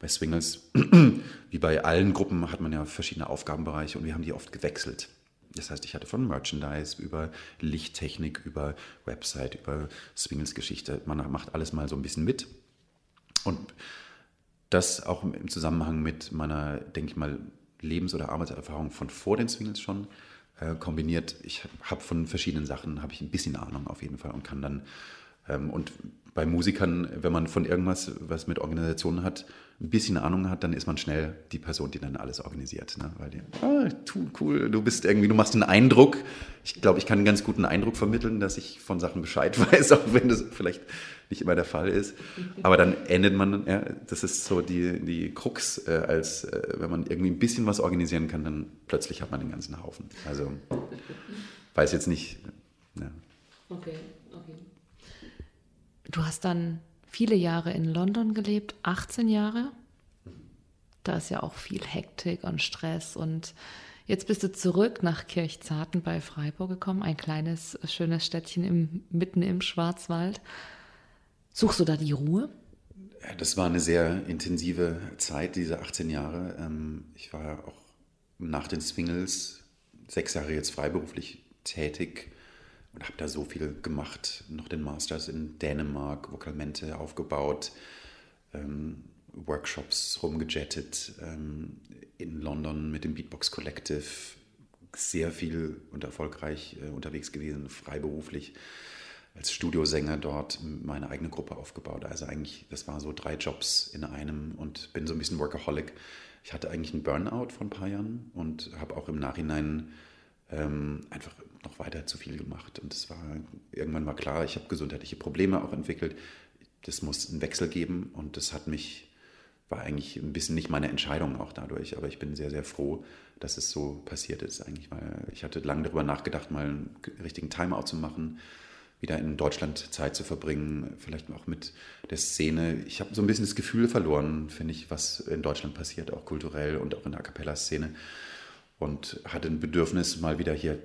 Bei Swingles, wie bei allen Gruppen, hat man ja verschiedene Aufgabenbereiche und wir haben die oft gewechselt. Das heißt, ich hatte von Merchandise über Lichttechnik, über Website, über Swingles Geschichte, man macht alles mal so ein bisschen mit und das auch im Zusammenhang mit meiner, denke ich mal, Lebens- oder Arbeitserfahrung von vor den Swingles schon äh, kombiniert. Ich habe von verschiedenen Sachen habe ich ein bisschen Ahnung auf jeden Fall und kann dann ähm, und bei Musikern, wenn man von irgendwas, was mit Organisationen hat, ein bisschen Ahnung hat, dann ist man schnell die Person, die dann alles organisiert. Ne? Weil die, ah, cool, du bist irgendwie, du machst einen Eindruck. Ich glaube, ich kann einen ganz guten Eindruck vermitteln, dass ich von Sachen Bescheid weiß, auch wenn das vielleicht nicht immer der Fall ist. Aber dann endet man, ja, das ist so die, die Krux, äh, als äh, wenn man irgendwie ein bisschen was organisieren kann, dann plötzlich hat man den ganzen Haufen. Also weiß jetzt nicht. Ja. Okay, okay. Du hast dann viele Jahre in London gelebt, 18 Jahre. Da ist ja auch viel Hektik und Stress. Und jetzt bist du zurück nach Kirchzarten bei Freiburg gekommen, ein kleines, schönes Städtchen im, mitten im Schwarzwald. Suchst du da die Ruhe? Das war eine sehr intensive Zeit, diese 18 Jahre. Ähm, ich war auch nach den Swingles sechs Jahre jetzt freiberuflich tätig und habe da so viel gemacht. Noch den Masters in Dänemark, Vokalmente aufgebaut, ähm, Workshops rumgejettet, ähm, in London mit dem Beatbox Collective, sehr viel und erfolgreich äh, unterwegs gewesen, freiberuflich als Studiosänger dort meine eigene Gruppe aufgebaut. Also eigentlich, das war so drei Jobs in einem und bin so ein bisschen Workaholic. Ich hatte eigentlich einen Burnout vor ein paar Jahren und habe auch im Nachhinein ähm, einfach noch weiter zu viel gemacht. Und es war irgendwann mal klar, ich habe gesundheitliche Probleme auch entwickelt. Das muss einen Wechsel geben und das hat mich, war eigentlich ein bisschen nicht meine Entscheidung auch dadurch, aber ich bin sehr, sehr froh, dass es so passiert ist eigentlich, weil ich hatte lange darüber nachgedacht, mal einen richtigen Timeout zu machen, wieder in Deutschland Zeit zu verbringen, vielleicht auch mit der Szene. Ich habe so ein bisschen das Gefühl verloren, finde ich, was in Deutschland passiert, auch kulturell und auch in der A Cappella-Szene und hatte ein Bedürfnis, mal wieder hier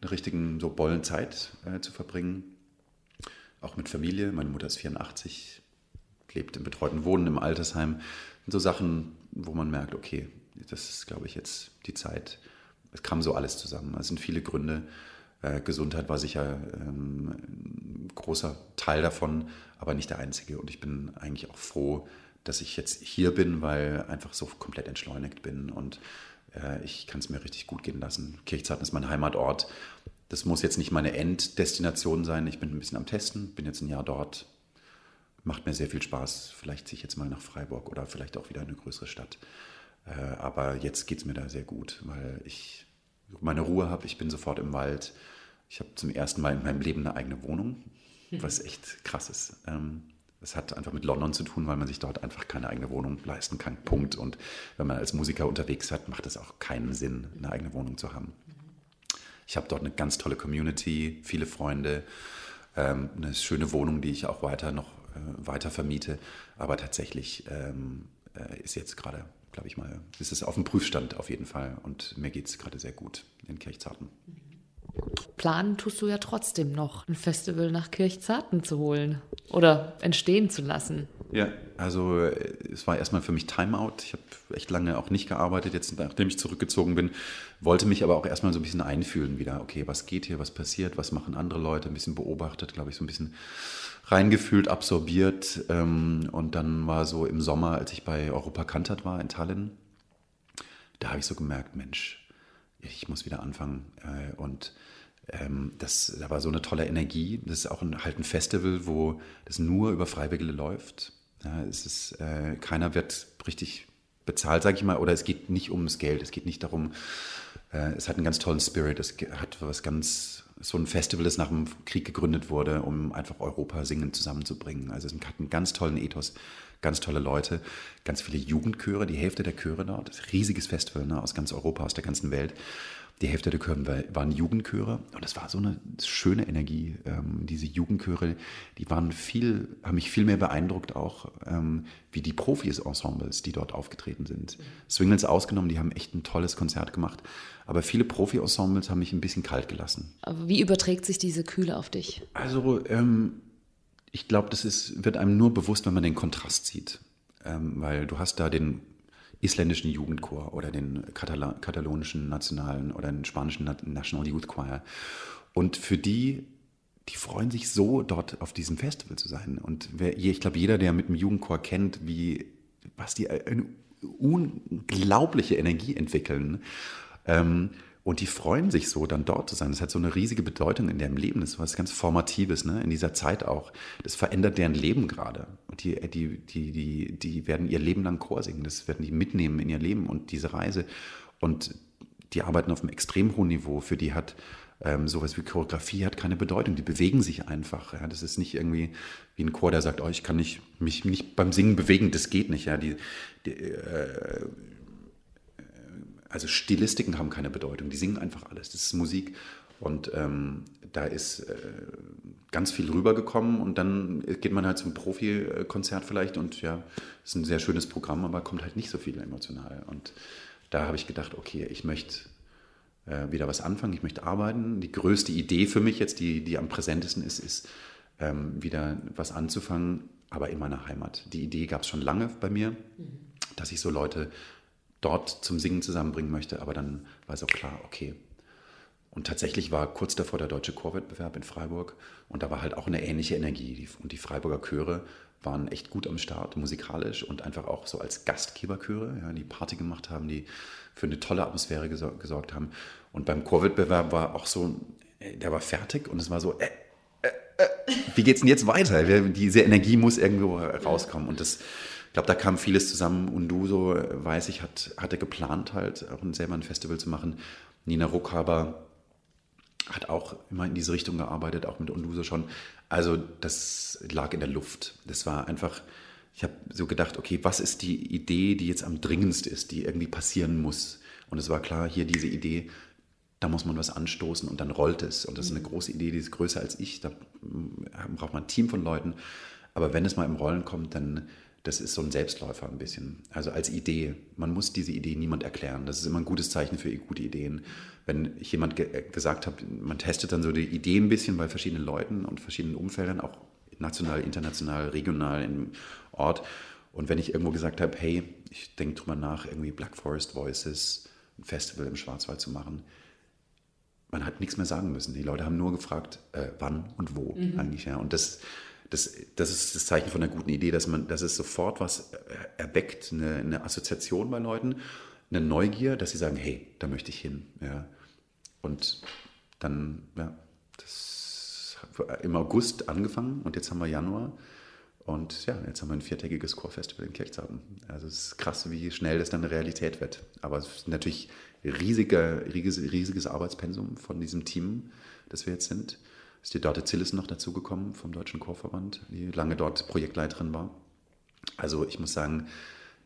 eine richtigen so Bollenzeit äh, zu verbringen. Auch mit Familie. Meine Mutter ist 84, lebt im betreuten Wohnen im Altersheim. Und so Sachen, wo man merkt, okay, das ist, glaube ich, jetzt die Zeit. Es kam so alles zusammen. Es sind viele Gründe. Äh, Gesundheit war sicher ähm, ein großer Teil davon, aber nicht der einzige. Und ich bin eigentlich auch froh, dass ich jetzt hier bin, weil einfach so komplett entschleunigt bin und äh, ich kann es mir richtig gut gehen lassen. Kirchzarten ist mein Heimatort. Das muss jetzt nicht meine Enddestination sein. Ich bin ein bisschen am Testen, bin jetzt ein Jahr dort. Macht mir sehr viel Spaß. Vielleicht ziehe ich jetzt mal nach Freiburg oder vielleicht auch wieder in eine größere Stadt. Äh, aber jetzt geht es mir da sehr gut, weil ich meine Ruhe habe. Ich bin sofort im Wald. Ich habe zum ersten Mal in meinem Leben eine eigene Wohnung, was echt krass ist. Ähm, es hat einfach mit London zu tun, weil man sich dort einfach keine eigene Wohnung leisten kann. Punkt. Und wenn man als Musiker unterwegs hat, macht es auch keinen Sinn, eine eigene Wohnung zu haben. Ich habe dort eine ganz tolle Community, viele Freunde, ähm, eine schöne Wohnung, die ich auch weiter noch äh, weiter vermiete. Aber tatsächlich ähm, äh, ist jetzt gerade, glaube ich mal, ist es auf dem Prüfstand auf jeden Fall. Und mir geht es gerade sehr gut in Kirchzarten. Planen tust du ja trotzdem noch, ein Festival nach Kirchzarten zu holen oder entstehen zu lassen. Ja, also äh, es war erstmal für mich Timeout. Ich habe echt lange auch nicht gearbeitet, jetzt nachdem ich zurückgezogen bin, wollte mich aber auch erstmal so ein bisschen einfühlen wieder. Okay, was geht hier, was passiert, was machen andere Leute, ein bisschen beobachtet, glaube ich, so ein bisschen reingefühlt, absorbiert. Ähm, und dann war so im Sommer, als ich bei Europa Kantat war in Tallinn, da habe ich so gemerkt, Mensch, ich muss wieder anfangen. Äh, und ähm, das, da war so eine tolle Energie. Das ist auch ein, halt ein Festival, wo das nur über Freiwillige läuft. Ja, es ist, äh, keiner wird richtig bezahlt, sage ich mal, oder es geht nicht ums Geld, es geht nicht darum, äh, es hat einen ganz tollen Spirit, es hat was ganz, so ein Festival, das nach dem Krieg gegründet wurde, um einfach Europa singend zusammenzubringen. Also es hat einen ganz tollen Ethos, ganz tolle Leute, ganz viele Jugendchöre, die Hälfte der Chöre dort, riesiges Festival ne, aus ganz Europa, aus der ganzen Welt. Die Hälfte der Chöre waren Jugendchöre und das war so eine schöne Energie. Ähm, diese Jugendchöre, die waren viel, haben mich viel mehr beeindruckt auch, ähm, wie die Profis-Ensembles, die dort aufgetreten sind. Swingles ausgenommen, die haben echt ein tolles Konzert gemacht. Aber viele Profi-Ensembles haben mich ein bisschen kalt gelassen. Aber wie überträgt sich diese Kühle auf dich? Also, ähm, ich glaube, das ist, wird einem nur bewusst, wenn man den Kontrast sieht. Ähm, weil du hast da den isländischen Jugendchor oder den Katala katalonischen nationalen oder den spanischen National Youth Choir. Und für die, die freuen sich so, dort auf diesem Festival zu sein. Und wer, ich glaube, jeder, der mit dem Jugendchor kennt, wie, was die eine unglaubliche Energie entwickeln. Ähm, und die freuen sich so, dann dort zu sein. Das hat so eine riesige Bedeutung in deren Leben. Das ist was ganz Formatives, ne? in dieser Zeit auch. Das verändert deren Leben gerade. Und die, die, die, die, die werden ihr Leben lang Chor singen. Das werden die mitnehmen in ihr Leben und diese Reise. Und die arbeiten auf einem extrem hohen Niveau. Für die hat ähm, sowas wie Choreografie hat keine Bedeutung. Die bewegen sich einfach. Ja? Das ist nicht irgendwie wie ein Chor, der sagt, oh, ich kann nicht, mich nicht beim Singen bewegen. Das geht nicht. Ja? Die, die äh, also Stilistiken haben keine Bedeutung, die singen einfach alles. Das ist Musik. Und ähm, da ist äh, ganz viel rübergekommen und dann geht man halt zum Profi-Konzert vielleicht und ja, ist ein sehr schönes Programm, aber kommt halt nicht so viel emotional. Und da habe ich gedacht, okay, ich möchte äh, wieder was anfangen, ich möchte arbeiten. Die größte Idee für mich jetzt, die, die am präsentesten ist, ist ähm, wieder was anzufangen, aber in meiner Heimat. Die Idee gab es schon lange bei mir, mhm. dass ich so Leute dort zum Singen zusammenbringen möchte. Aber dann war es auch klar, okay. Und tatsächlich war kurz davor der deutsche Chorwettbewerb in Freiburg und da war halt auch eine ähnliche Energie. Und die Freiburger Chöre waren echt gut am Start, musikalisch und einfach auch so als Gastgeberchöre, ja, die Party gemacht haben, die für eine tolle Atmosphäre gesor gesorgt haben. Und beim Chorwettbewerb war auch so, äh, der war fertig und es war so, äh, äh, äh, wie geht's denn jetzt weiter? Diese Energie muss irgendwo rauskommen und das glaube, da kam vieles zusammen. Und du, so weiß ich, hat, hatte geplant, halt auch selber ein Festival zu machen. Nina Ruckhaber hat auch immer in diese Richtung gearbeitet, auch mit Unduso schon. Also das lag in der Luft. Das war einfach, ich habe so gedacht, okay, was ist die Idee, die jetzt am dringendsten ist, die irgendwie passieren muss? Und es war klar, hier diese Idee, da muss man was anstoßen und dann rollt es. Und das ist eine mhm. große Idee, die ist größer als ich. Da braucht man ein Team von Leuten. Aber wenn es mal im Rollen kommt, dann das ist so ein Selbstläufer ein bisschen. Also als Idee. Man muss diese Idee niemand erklären. Das ist immer ein gutes Zeichen für gute Ideen. Wenn ich jemand ge gesagt habe, man testet dann so die Idee ein bisschen bei verschiedenen Leuten und verschiedenen Umfeldern, auch national, international, regional im Ort. Und wenn ich irgendwo gesagt habe, hey, ich denke drüber nach, irgendwie Black Forest Voices, ein Festival im Schwarzwald zu machen, man hat nichts mehr sagen müssen. Die Leute haben nur gefragt, äh, wann und wo mhm. eigentlich. Ja. Und das, das, das ist das Zeichen von einer guten Idee, dass man, dass es sofort was erweckt, eine, eine Assoziation bei Leuten, eine Neugier, dass sie sagen, hey, da möchte ich hin. Ja. Und dann, ja, das im August angefangen und jetzt haben wir Januar. Und ja, jetzt haben wir ein viertägiges Chorfestival in Kirchzarten. Also es ist krass, wie schnell das dann Realität wird. Aber es ist natürlich riesiger, riesiges Arbeitspensum von diesem Team, das wir jetzt sind ist die Dörte Zillis noch dazugekommen vom Deutschen Chorverband, die lange dort Projektleiterin war. Also ich muss sagen,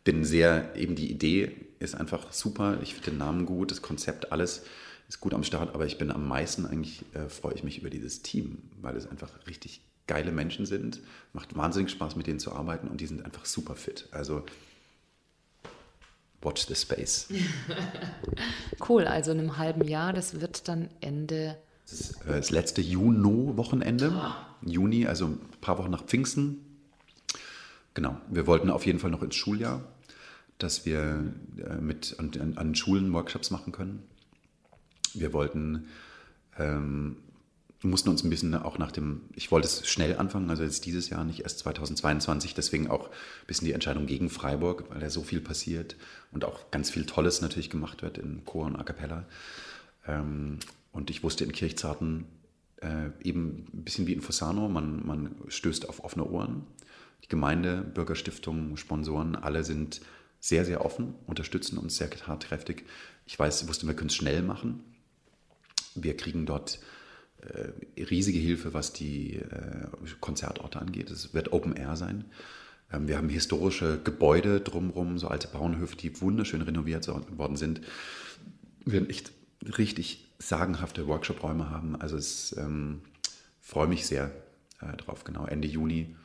bin sehr, eben die Idee ist einfach super. Ich finde den Namen gut, das Konzept, alles ist gut am Start, aber ich bin am meisten eigentlich, äh, freue ich mich über dieses Team, weil es einfach richtig geile Menschen sind. Macht wahnsinnig Spaß, mit denen zu arbeiten und die sind einfach super fit. Also watch the space. cool, also in einem halben Jahr, das wird dann Ende das, äh, das letzte Juno-Wochenende. Juni, also ein paar Wochen nach Pfingsten. Genau, wir wollten auf jeden Fall noch ins Schuljahr, dass wir äh, mit an, an, Schulen Workshops machen können. Wir wollten, ähm, mussten uns ein bisschen auch nach dem, ich wollte es schnell anfangen, also jetzt dieses Jahr, nicht erst 2022, deswegen auch ein bisschen die Entscheidung gegen Freiburg, weil da so viel passiert und auch ganz viel Tolles natürlich gemacht wird in Chor und A Cappella. Ähm, und ich wusste in Kirchzarten äh, eben ein bisschen wie in Fossano, man, man stößt auf offene Ohren. Die Gemeinde, Bürgerstiftung, Sponsoren, alle sind sehr, sehr offen, unterstützen uns sehr tatkräftig. Ich weiß, wusste, wir können es schnell machen. Wir kriegen dort äh, riesige Hilfe, was die äh, Konzertorte angeht. Es wird Open Air sein. Ähm, wir haben historische Gebäude drumherum, so alte Bauernhöfe, die wunderschön renoviert worden sind. Wir werden echt richtig sagenhafte Workshop-Räume haben. Also ich ähm, freue mich sehr äh, drauf. Genau, Ende Juni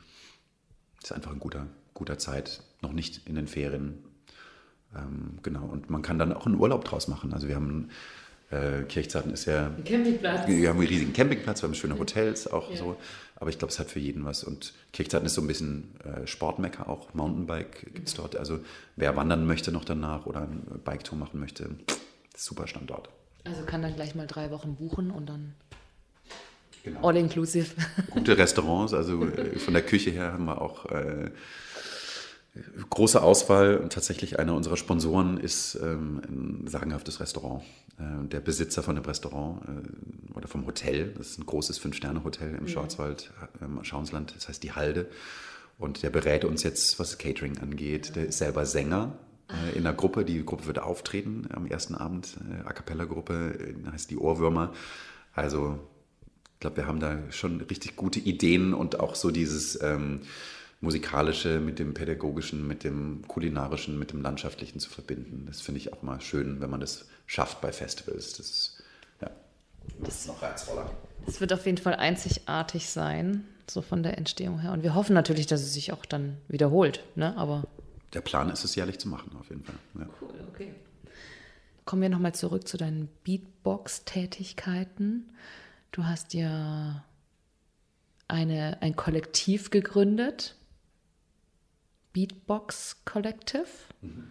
ist einfach ein guter, guter Zeit, noch nicht in den Ferien. Ähm, genau, und man kann dann auch einen Urlaub draus machen. Also wir haben äh, Kirchzarten ist ja. Ein Campingplatz. Wir haben einen riesigen Campingplatz, wir haben schöne Hotels auch ja. so. Aber ich glaube, es hat für jeden was. Und Kirchzarten ist so ein bisschen äh, Sportmecker auch. Mountainbike gibt es dort. Also wer wandern möchte noch danach oder eine Bike-Tour machen möchte, super Standort. Also kann dann gleich mal drei Wochen buchen und dann genau. all inclusive. Gute Restaurants, also äh, von der Küche her haben wir auch äh, große Auswahl und tatsächlich einer unserer Sponsoren ist ähm, ein sagenhaftes Restaurant. Äh, der Besitzer von dem Restaurant äh, oder vom Hotel, das ist ein großes Fünf-Sterne-Hotel im mhm. Schwarzwald, ähm, Schauensland, das heißt die Halde. Und der berät uns jetzt, was Catering angeht. Der ist selber Sänger äh, in der Gruppe. Die Gruppe wird auftreten am ersten Abend. Äh, A Cappella-Gruppe äh, heißt die Ohrwürmer. Also, ich glaube, wir haben da schon richtig gute Ideen und auch so dieses ähm, musikalische mit dem pädagogischen, mit dem kulinarischen, mit dem landschaftlichen zu verbinden. Das finde ich auch mal schön, wenn man das schafft bei Festivals. Das, ja, das ist noch reizvoller. Es wird auf jeden Fall einzigartig sein, so von der Entstehung her. Und wir hoffen natürlich, dass es sich auch dann wiederholt. Ne? Aber der Plan ist es jährlich zu machen, auf jeden Fall. Ja. Cool, okay. Kommen wir nochmal zurück zu deinen Beatbox-Tätigkeiten. Du hast ja eine, ein Kollektiv gegründet, Beatbox Collective. Mhm.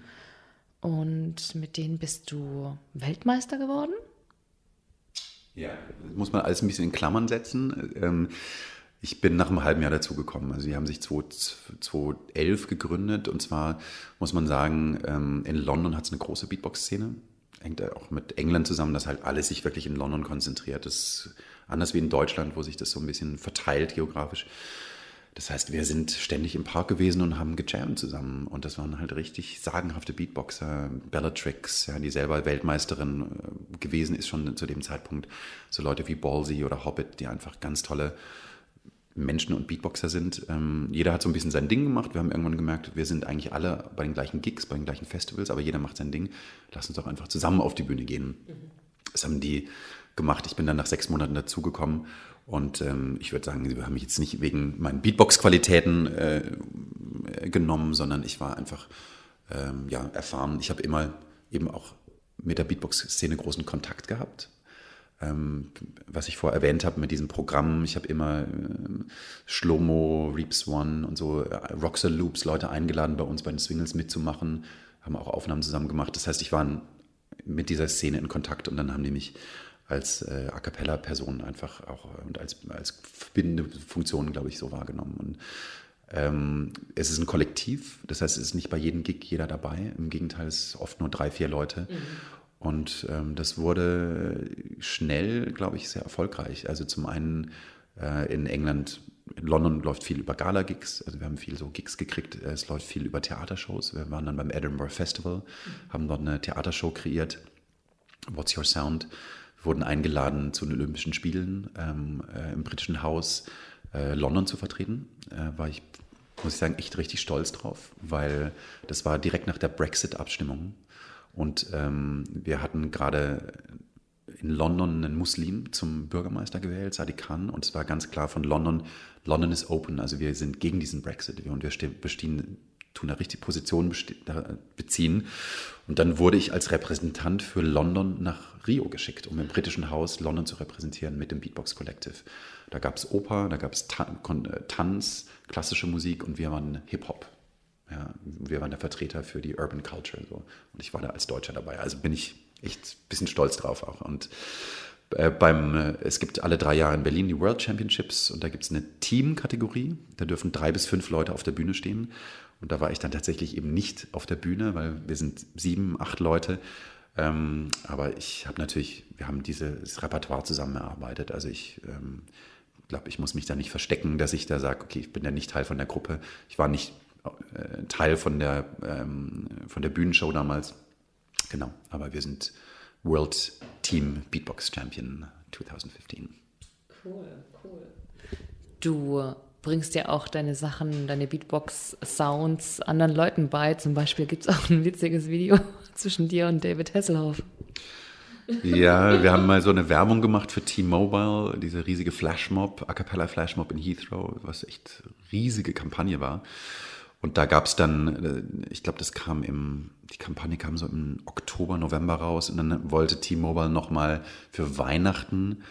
Und mit denen bist du Weltmeister geworden? Ja, muss man alles ein bisschen in Klammern setzen. Ähm, ich bin nach einem halben Jahr dazugekommen. Also sie haben sich 2011 gegründet und zwar muss man sagen, ähm, in London hat es eine große Beatbox-Szene. Hängt auch mit England zusammen, dass halt alles sich wirklich in London konzentriert. Das ist anders wie in Deutschland, wo sich das so ein bisschen verteilt geografisch. Das heißt, wir sind ständig im Park gewesen und haben gejammt zusammen. Und das waren halt richtig sagenhafte Beatboxer, Bellatrix, ja, die selber Weltmeisterin äh, gewesen ist schon zu dem Zeitpunkt. So Leute wie Ballsy oder Hobbit, die einfach ganz tolle Menschen und Beatboxer sind. Ähm, jeder hat so ein bisschen sein Ding gemacht. Wir haben irgendwann gemerkt, wir sind eigentlich alle bei den gleichen Gigs, bei den gleichen Festivals, aber jeder macht sein Ding. Lass uns doch einfach zusammen auf die Bühne gehen. Mhm. Das haben die gemacht. Ich bin dann nach sechs Monaten dazugekommen und ähm, ich würde sagen, sie haben mich jetzt nicht wegen meinen Beatbox-Qualitäten äh, genommen, sondern ich war einfach ähm, ja, erfahren. Ich habe immer eben auch mit der Beatbox-Szene großen Kontakt gehabt was ich vorher erwähnt habe mit diesem Programm. Ich habe immer äh, Schlomo, Reaps One und so äh, Roxer Loops Leute eingeladen, bei uns bei den Swingles mitzumachen, haben auch Aufnahmen zusammen gemacht. Das heißt, ich war mit dieser Szene in Kontakt und dann haben die mich als äh, A Cappella-Person einfach auch äh, und als, als verbindende Funktion, glaube ich, so wahrgenommen. Und ähm, es ist ein Kollektiv, das heißt, es ist nicht bei jedem Gig jeder dabei. Im Gegenteil, es ist oft nur drei, vier Leute. Mhm. Und ähm, das wurde schnell, glaube ich, sehr erfolgreich. Also zum einen äh, in England, in London läuft viel über Gala-Gigs, also wir haben viel so Gigs gekriegt, es läuft viel über Theatershows. Wir waren dann beim Edinburgh Festival, haben dort eine Theatershow kreiert, What's Your Sound, wir wurden eingeladen zu den Olympischen Spielen ähm, äh, im britischen Haus äh, London zu vertreten. Äh, war ich, muss ich sagen, echt richtig stolz drauf, weil das war direkt nach der Brexit-Abstimmung. Und ähm, wir hatten gerade in London einen Muslim zum Bürgermeister gewählt, Sadiq Khan, und es war ganz klar von London, London ist open, also wir sind gegen diesen Brexit und wir bestehen, tun eine richtige Position beziehen. Und dann wurde ich als Repräsentant für London nach Rio geschickt, um im britischen Haus London zu repräsentieren mit dem Beatbox Collective. Da gab es Oper, da gab es Tanz, klassische Musik und wir waren Hip-Hop. Wir waren der Vertreter für die Urban Culture so. und ich war da als Deutscher dabei. Also bin ich echt ein bisschen stolz drauf auch. Und äh, beim, äh, es gibt alle drei Jahre in Berlin die World Championships und da gibt es eine Team-Kategorie. Da dürfen drei bis fünf Leute auf der Bühne stehen. Und da war ich dann tatsächlich eben nicht auf der Bühne, weil wir sind sieben, acht Leute. Ähm, aber ich habe natürlich, wir haben dieses Repertoire zusammen erarbeitet. Also ich ähm, glaube, ich muss mich da nicht verstecken, dass ich da sage, okay, ich bin ja nicht Teil von der Gruppe. Ich war nicht Teil von der, ähm, von der Bühnenshow damals. Genau, aber wir sind World Team Beatbox Champion 2015. Cool, cool. Du bringst ja auch deine Sachen, deine Beatbox-Sounds anderen Leuten bei. Zum Beispiel gibt es auch ein witziges Video zwischen dir und David Hasselhoff. Ja, wir haben mal so eine Werbung gemacht für T-Mobile, diese riesige Flashmob, A Cappella Flashmob in Heathrow, was echt riesige Kampagne war. Und da gab es dann, äh, ich glaube, das kam im, die Kampagne kam so im Oktober, November raus und dann wollte T-Mobile nochmal für Weihnachten,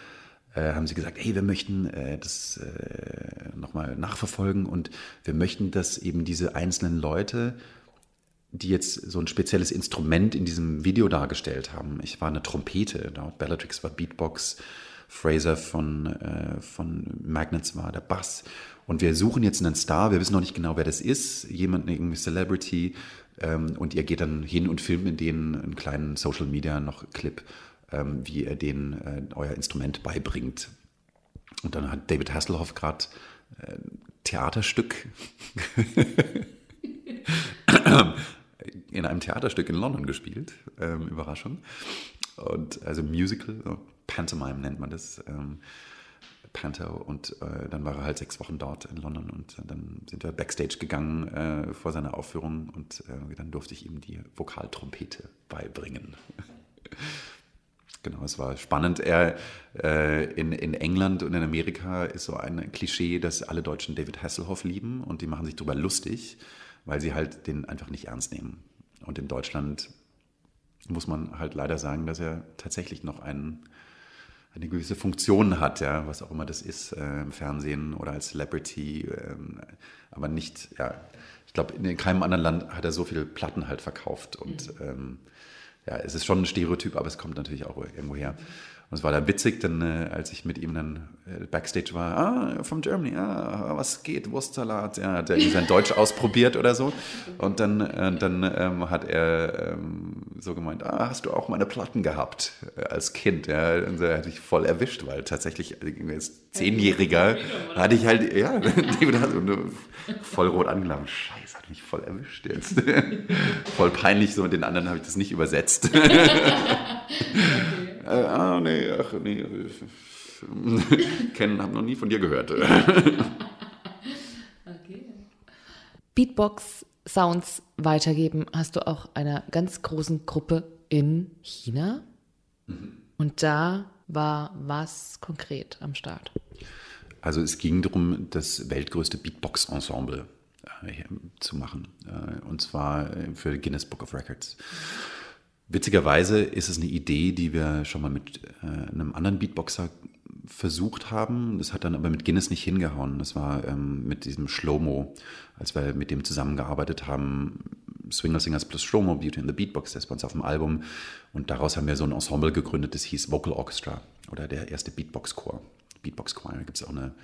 äh, haben sie gesagt, hey, wir möchten äh, das äh, nochmal nachverfolgen und wir möchten, dass eben diese einzelnen Leute, die jetzt so ein spezielles Instrument in diesem Video dargestellt haben, ich war eine Trompete, Bellatrix war Beatbox, Fraser von, äh, von Magnets war der Bass. Und wir suchen jetzt einen Star, wir wissen noch nicht genau, wer das ist, jemand, irgendwie Celebrity. Ähm, und ihr geht dann hin und filmt mit denen einen kleinen Social Media noch Clip, ähm, wie ihr denen äh, euer Instrument beibringt. Und dann hat David Hasselhoff gerade äh, Theaterstück in einem Theaterstück in London gespielt. Ähm, Überraschung. Und also Musical, Pantomime nennt man das. Ähm, Panther und äh, dann war er halt sechs Wochen dort in London und dann sind wir backstage gegangen äh, vor seiner Aufführung und äh, dann durfte ich ihm die Vokaltrompete beibringen. genau, es war spannend. Er äh, in, in England und in Amerika ist so ein Klischee, dass alle Deutschen David Hasselhoff lieben und die machen sich darüber lustig, weil sie halt den einfach nicht ernst nehmen. Und in Deutschland muss man halt leider sagen, dass er tatsächlich noch einen, eine gewisse Funktion hat, ja, was auch immer das ist, äh, im Fernsehen oder als Celebrity, äh, aber nicht, ja, ich glaube, in keinem anderen Land hat er so viele Platten halt verkauft und mhm. ähm, ja, es ist schon ein Stereotyp, aber es kommt natürlich auch irgendwo her. Und es war dann witzig, denn äh, als ich mit ihm dann äh, backstage war, ah, from Germany, ah, was geht, Wurstsalat, ja, hat er sein Deutsch ausprobiert oder so. Und dann, äh, dann ähm, hat er ähm, so gemeint, ah, hast du auch meine Platten gehabt äh, als Kind? Ja, und so hatte ich voll erwischt, weil tatsächlich als Zehnjähriger hatte ich halt, ja, voll rot angelaufen. Scheiße, hat mich voll erwischt jetzt. voll peinlich, so mit den anderen habe ich das nicht übersetzt. Äh, ah, nee, ach, nee. Kennen, haben noch nie von dir gehört. okay. Beatbox-Sounds weitergeben hast du auch einer ganz großen Gruppe in China. Mhm. Und da war was konkret am Start? Also es ging darum, das weltgrößte Beatbox-Ensemble äh, zu machen. Äh, und zwar für Guinness Book of Records. Mhm. Witzigerweise ist es eine Idee, die wir schon mal mit äh, einem anderen Beatboxer versucht haben. Das hat dann aber mit Guinness nicht hingehauen. Das war ähm, mit diesem Shlomo, als wir mit dem zusammengearbeitet haben. Swinger Singers plus Shlomo, Beauty in the Beatbox, das ist bei uns auf dem Album. Und daraus haben wir so ein Ensemble gegründet, das hieß Vocal Orchestra oder der erste Beatbox-Chor. Beatbox Choir. Da gibt es auch eine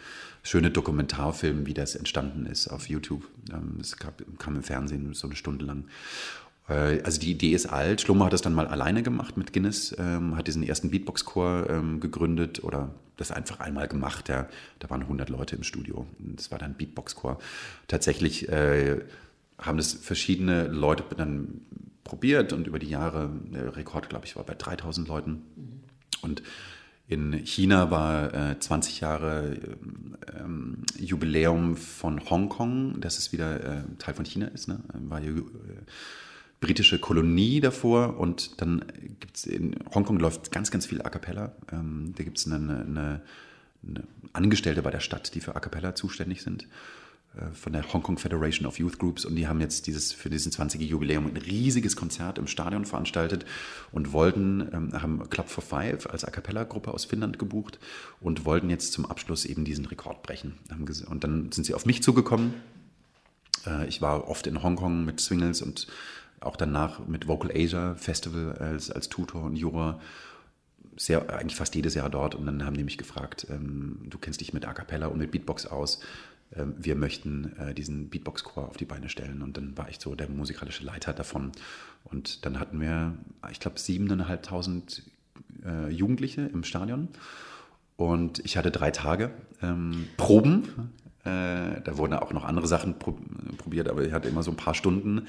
schöne Dokumentarfilm, wie das entstanden ist auf YouTube. Ähm, es kam im Fernsehen so eine Stunde lang. Äh, also die Idee ist alt. Schlummer hat das dann mal alleine gemacht mit Guinness, ähm, hat diesen ersten Beatbox-Chor ähm, gegründet oder das einfach einmal gemacht. Ja. Da waren 100 Leute im Studio. Das war dann Beatbox-Chor. Tatsächlich äh, haben das verschiedene Leute dann probiert und über die Jahre, der Rekord, glaube ich, war bei 3000 Leuten. Und in China war äh, 20 Jahre ähm, Jubiläum von Hongkong, das ist wieder äh, Teil von China ist, ne? war äh, britische Kolonie davor und dann gibt es in Hongkong läuft ganz, ganz viel A Cappella. Ähm, da gibt es eine, eine, eine, Angestellte bei der Stadt, die für A Cappella zuständig sind, äh, von der Hong Kong Federation of Youth Groups und die haben jetzt dieses für diesen 20. Jubiläum ein riesiges Konzert im Stadion veranstaltet und wollten, ähm, haben Club for Five als A Cappella Gruppe aus Finnland gebucht und wollten jetzt zum Abschluss eben diesen Rekord brechen. Und dann sind sie auf mich zugekommen. Äh, ich war oft in Hongkong mit Swingles und auch danach mit Vocal Asia Festival als, als Tutor und Juror sehr, eigentlich fast jedes Jahr dort. Und dann haben die mich gefragt, ähm, du kennst dich mit A Cappella und mit Beatbox aus, ähm, wir möchten äh, diesen Beatbox-Chor auf die Beine stellen. Und dann war ich so der musikalische Leiter davon. Und dann hatten wir, ich glaube, siebeneinhalbtausend äh, Jugendliche im Stadion. Und ich hatte drei Tage ähm, Proben, äh, da wurden auch noch andere Sachen probiert, aber ich hatte immer so ein paar Stunden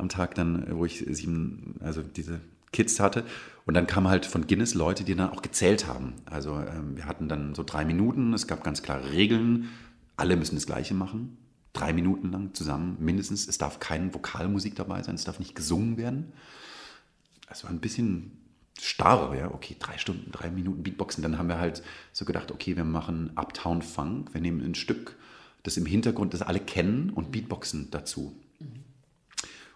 am Tag dann, wo ich sieben, also diese Kids hatte. Und dann kamen halt von Guinness Leute, die dann auch gezählt haben. Also ähm, wir hatten dann so drei Minuten, es gab ganz klare Regeln, alle müssen das Gleiche machen, drei Minuten lang zusammen, mindestens. Es darf keine Vokalmusik dabei sein, es darf nicht gesungen werden. Es war ein bisschen starr, ja, okay, drei Stunden, drei Minuten Beatboxen. Dann haben wir halt so gedacht, okay, wir machen Uptown Funk, wir nehmen ein Stück, das im Hintergrund, das alle kennen und Beatboxen dazu.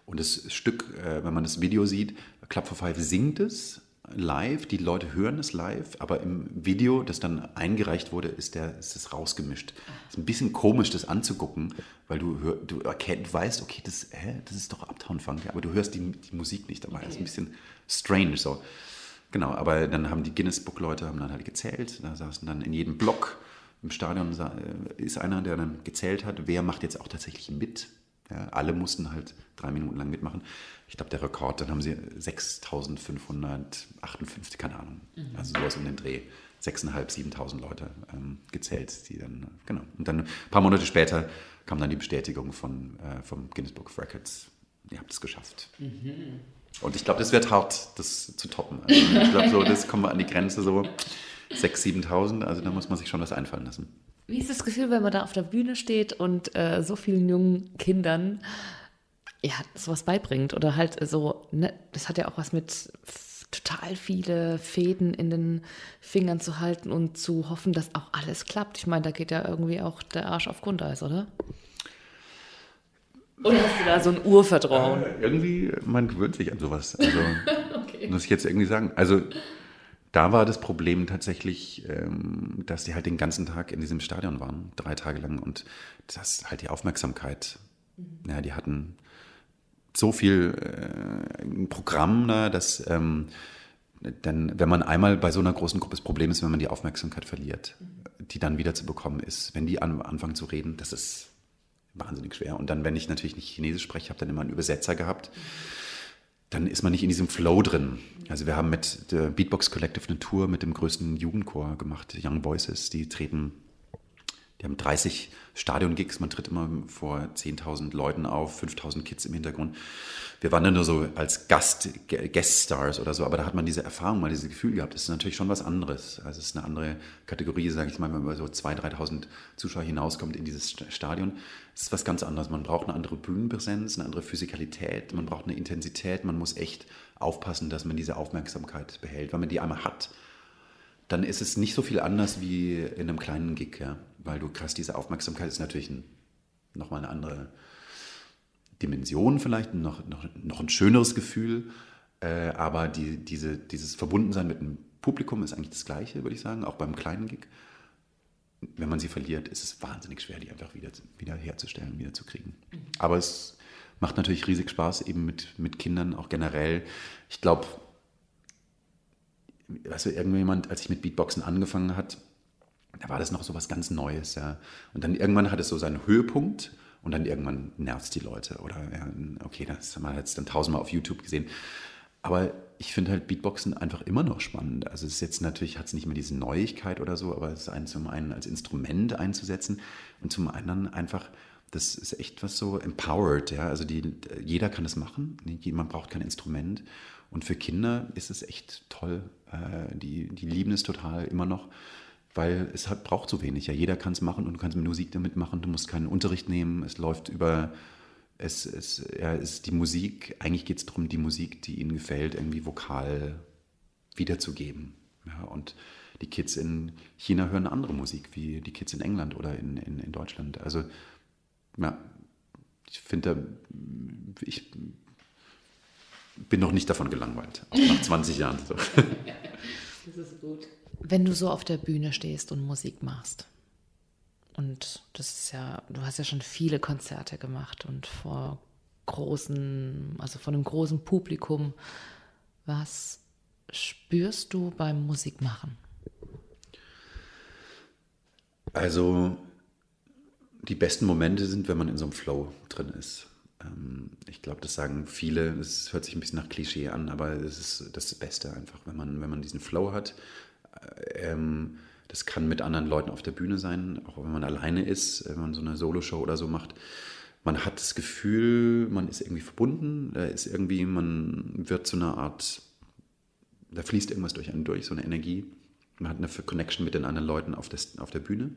Und das Stück, äh, wenn man das Video sieht, Club for Five singt es live, die Leute hören es live, aber im Video, das dann eingereicht wurde, ist, der, ist das rausgemischt. Ist ein bisschen komisch, das anzugucken, weil du, hör, du, erkennt, du weißt, okay, das, hä, das ist doch Uptown Funk, aber du hörst die, die Musik nicht dabei. Okay. Das ist ein bisschen strange so. Genau, aber dann haben die Guinness-Book-Leute haben dann halt gezählt. Da saßen dann in jedem Block im Stadion äh, ist einer, der dann gezählt hat, wer macht jetzt auch tatsächlich mit. Ja, alle mussten halt drei Minuten lang mitmachen. Ich glaube, der Rekord, dann haben sie 6.558, keine Ahnung, mhm. also sowas um den Dreh. 6.500, 7.000 Leute ähm, gezählt, die dann, genau. Und dann ein paar Monate später kam dann die Bestätigung von, äh, vom Guinness Book of Records. Ihr habt es geschafft. Mhm. Und ich glaube, das wird hart, das zu toppen. Also ich glaube, so, das kommen wir an die Grenze so 6.000, 7.000. Also da muss man sich schon was einfallen lassen. Wie ist das Gefühl, wenn man da auf der Bühne steht und äh, so vielen jungen Kindern ja, sowas beibringt? Oder halt so, ne, das hat ja auch was mit total viele Fäden in den Fingern zu halten und zu hoffen, dass auch alles klappt. Ich meine, da geht ja irgendwie auch der Arsch auf Grundeis, oder? Oder hast du da so ein Urvertrauen? Äh, irgendwie, man gewöhnt sich an sowas. Also, okay. muss ich jetzt irgendwie sagen. Also, da war das Problem tatsächlich, ähm, dass die halt den ganzen Tag in diesem Stadion waren, drei Tage lang. Und das halt die Aufmerksamkeit, mhm. ja, die hatten so viel äh, Programm da, dass ähm, dann, wenn man einmal bei so einer großen Gruppe, das Problem ist, wenn man die Aufmerksamkeit verliert, mhm. die dann wieder zu bekommen ist, wenn die an, anfangen zu reden, das ist wahnsinnig schwer. Und dann, wenn ich natürlich nicht Chinesisch spreche, habe dann immer einen Übersetzer gehabt. Dann ist man nicht in diesem Flow drin. Also wir haben mit der Beatbox Collective eine Tour mit dem größten Jugendchor gemacht, Young Voices. Die treten, die haben 30 Stadion-Gigs, man tritt immer vor 10.000 Leuten auf, 5.000 Kids im Hintergrund. Wir waren dann nur so als Gast, Guest-Stars oder so, aber da hat man diese Erfahrung, mal dieses Gefühl gehabt. Das ist natürlich schon was anderes. Also es ist eine andere Kategorie, sage ich mal, wenn man über so 2.000, 3.000 Zuschauer hinauskommt in dieses Stadion. Es ist was ganz anderes. Man braucht eine andere Bühnenpräsenz, eine andere Physikalität, man braucht eine Intensität, man muss echt aufpassen, dass man diese Aufmerksamkeit behält. Wenn man die einmal hat, dann ist es nicht so viel anders wie in einem kleinen Gig, ja? weil du krass diese Aufmerksamkeit ist natürlich ein, nochmal eine andere Dimension vielleicht, noch, noch, noch ein schöneres Gefühl, äh, aber die, diese, dieses Verbundensein mit dem Publikum ist eigentlich das Gleiche, würde ich sagen, auch beim kleinen Gig. Wenn man sie verliert, ist es wahnsinnig schwer, die einfach wieder, wieder herzustellen, wieder zu kriegen. Mhm. Aber es macht natürlich riesig Spaß, eben mit, mit Kindern auch generell. Ich glaube, weißt du, irgendjemand, als ich mit Beatboxen angefangen hat, da war das noch so was ganz Neues, ja. Und dann irgendwann hat es so seinen Höhepunkt und dann irgendwann nervt die Leute. Oder ja, okay, das haben wir jetzt dann tausendmal auf YouTube gesehen. Aber ich finde halt Beatboxen einfach immer noch spannend. Also es ist jetzt natürlich, hat es nicht mehr diese Neuigkeit oder so, aber es ist ein, zum einen als Instrument einzusetzen und zum anderen einfach, das ist echt was so empowered, ja. Also die, jeder kann es machen, man braucht kein Instrument. Und für Kinder ist es echt toll. Äh, die, die lieben es total immer noch weil es hat, braucht so wenig. Ja, jeder kann es machen und du kannst Musik damit machen. Du musst keinen Unterricht nehmen. Es läuft über, es, es ja, ist die Musik, eigentlich geht es darum, die Musik, die ihnen gefällt, irgendwie vokal wiederzugeben. Ja, und die Kids in China hören andere Musik, wie die Kids in England oder in, in, in Deutschland. Also, ja, ich finde, ich bin noch nicht davon gelangweilt, auch nach 20 Jahren. So. Das ist gut wenn du so auf der Bühne stehst und Musik machst, und das ist ja, du hast ja schon viele Konzerte gemacht und vor großen, also von einem großen Publikum, was spürst du beim Musikmachen? Also die besten Momente sind, wenn man in so einem Flow drin ist. Ähm, ich glaube, das sagen viele, es hört sich ein bisschen nach Klischee an, aber es ist das Beste einfach, wenn man, wenn man diesen Flow hat, ähm, das kann mit anderen Leuten auf der Bühne sein, auch wenn man alleine ist, wenn man so eine Soloshow oder so macht. Man hat das Gefühl, man ist irgendwie verbunden, da ist irgendwie, man wird zu einer Art, da fließt irgendwas durch einen durch, so eine Energie. Man hat eine Connection mit den anderen Leuten auf, des, auf der Bühne,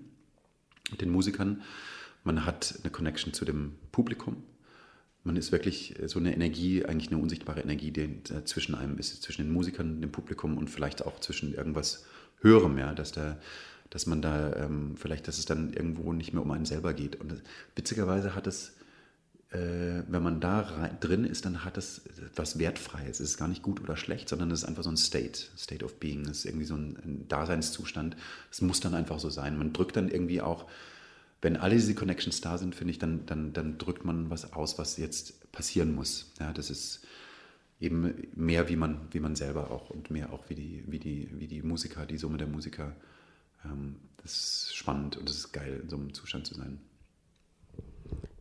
mit den Musikern. Man hat eine Connection zu dem Publikum. Man ist wirklich so eine Energie, eigentlich eine unsichtbare Energie, die zwischen einem ist, zwischen den Musikern, dem Publikum und vielleicht auch zwischen irgendwas Höherem, ja, dass da, dass man da ähm, vielleicht, dass es dann irgendwo nicht mehr um einen selber geht. Und witzigerweise hat es, äh, wenn man da rein, drin ist, dann hat es etwas Wertfreies. Es ist gar nicht gut oder schlecht, sondern es ist einfach so ein State, State of Being. Es ist irgendwie so ein, ein Daseinszustand. Es muss dann einfach so sein. Man drückt dann irgendwie auch, wenn alle diese Connections da sind, finde ich, dann, dann, dann drückt man was aus, was jetzt passieren muss. Ja, das ist eben mehr wie man, wie man selber auch und mehr auch wie die, wie die, wie die Musiker, die Summe der Musiker. Ähm, das ist spannend und es ist geil, in so einem Zustand zu sein.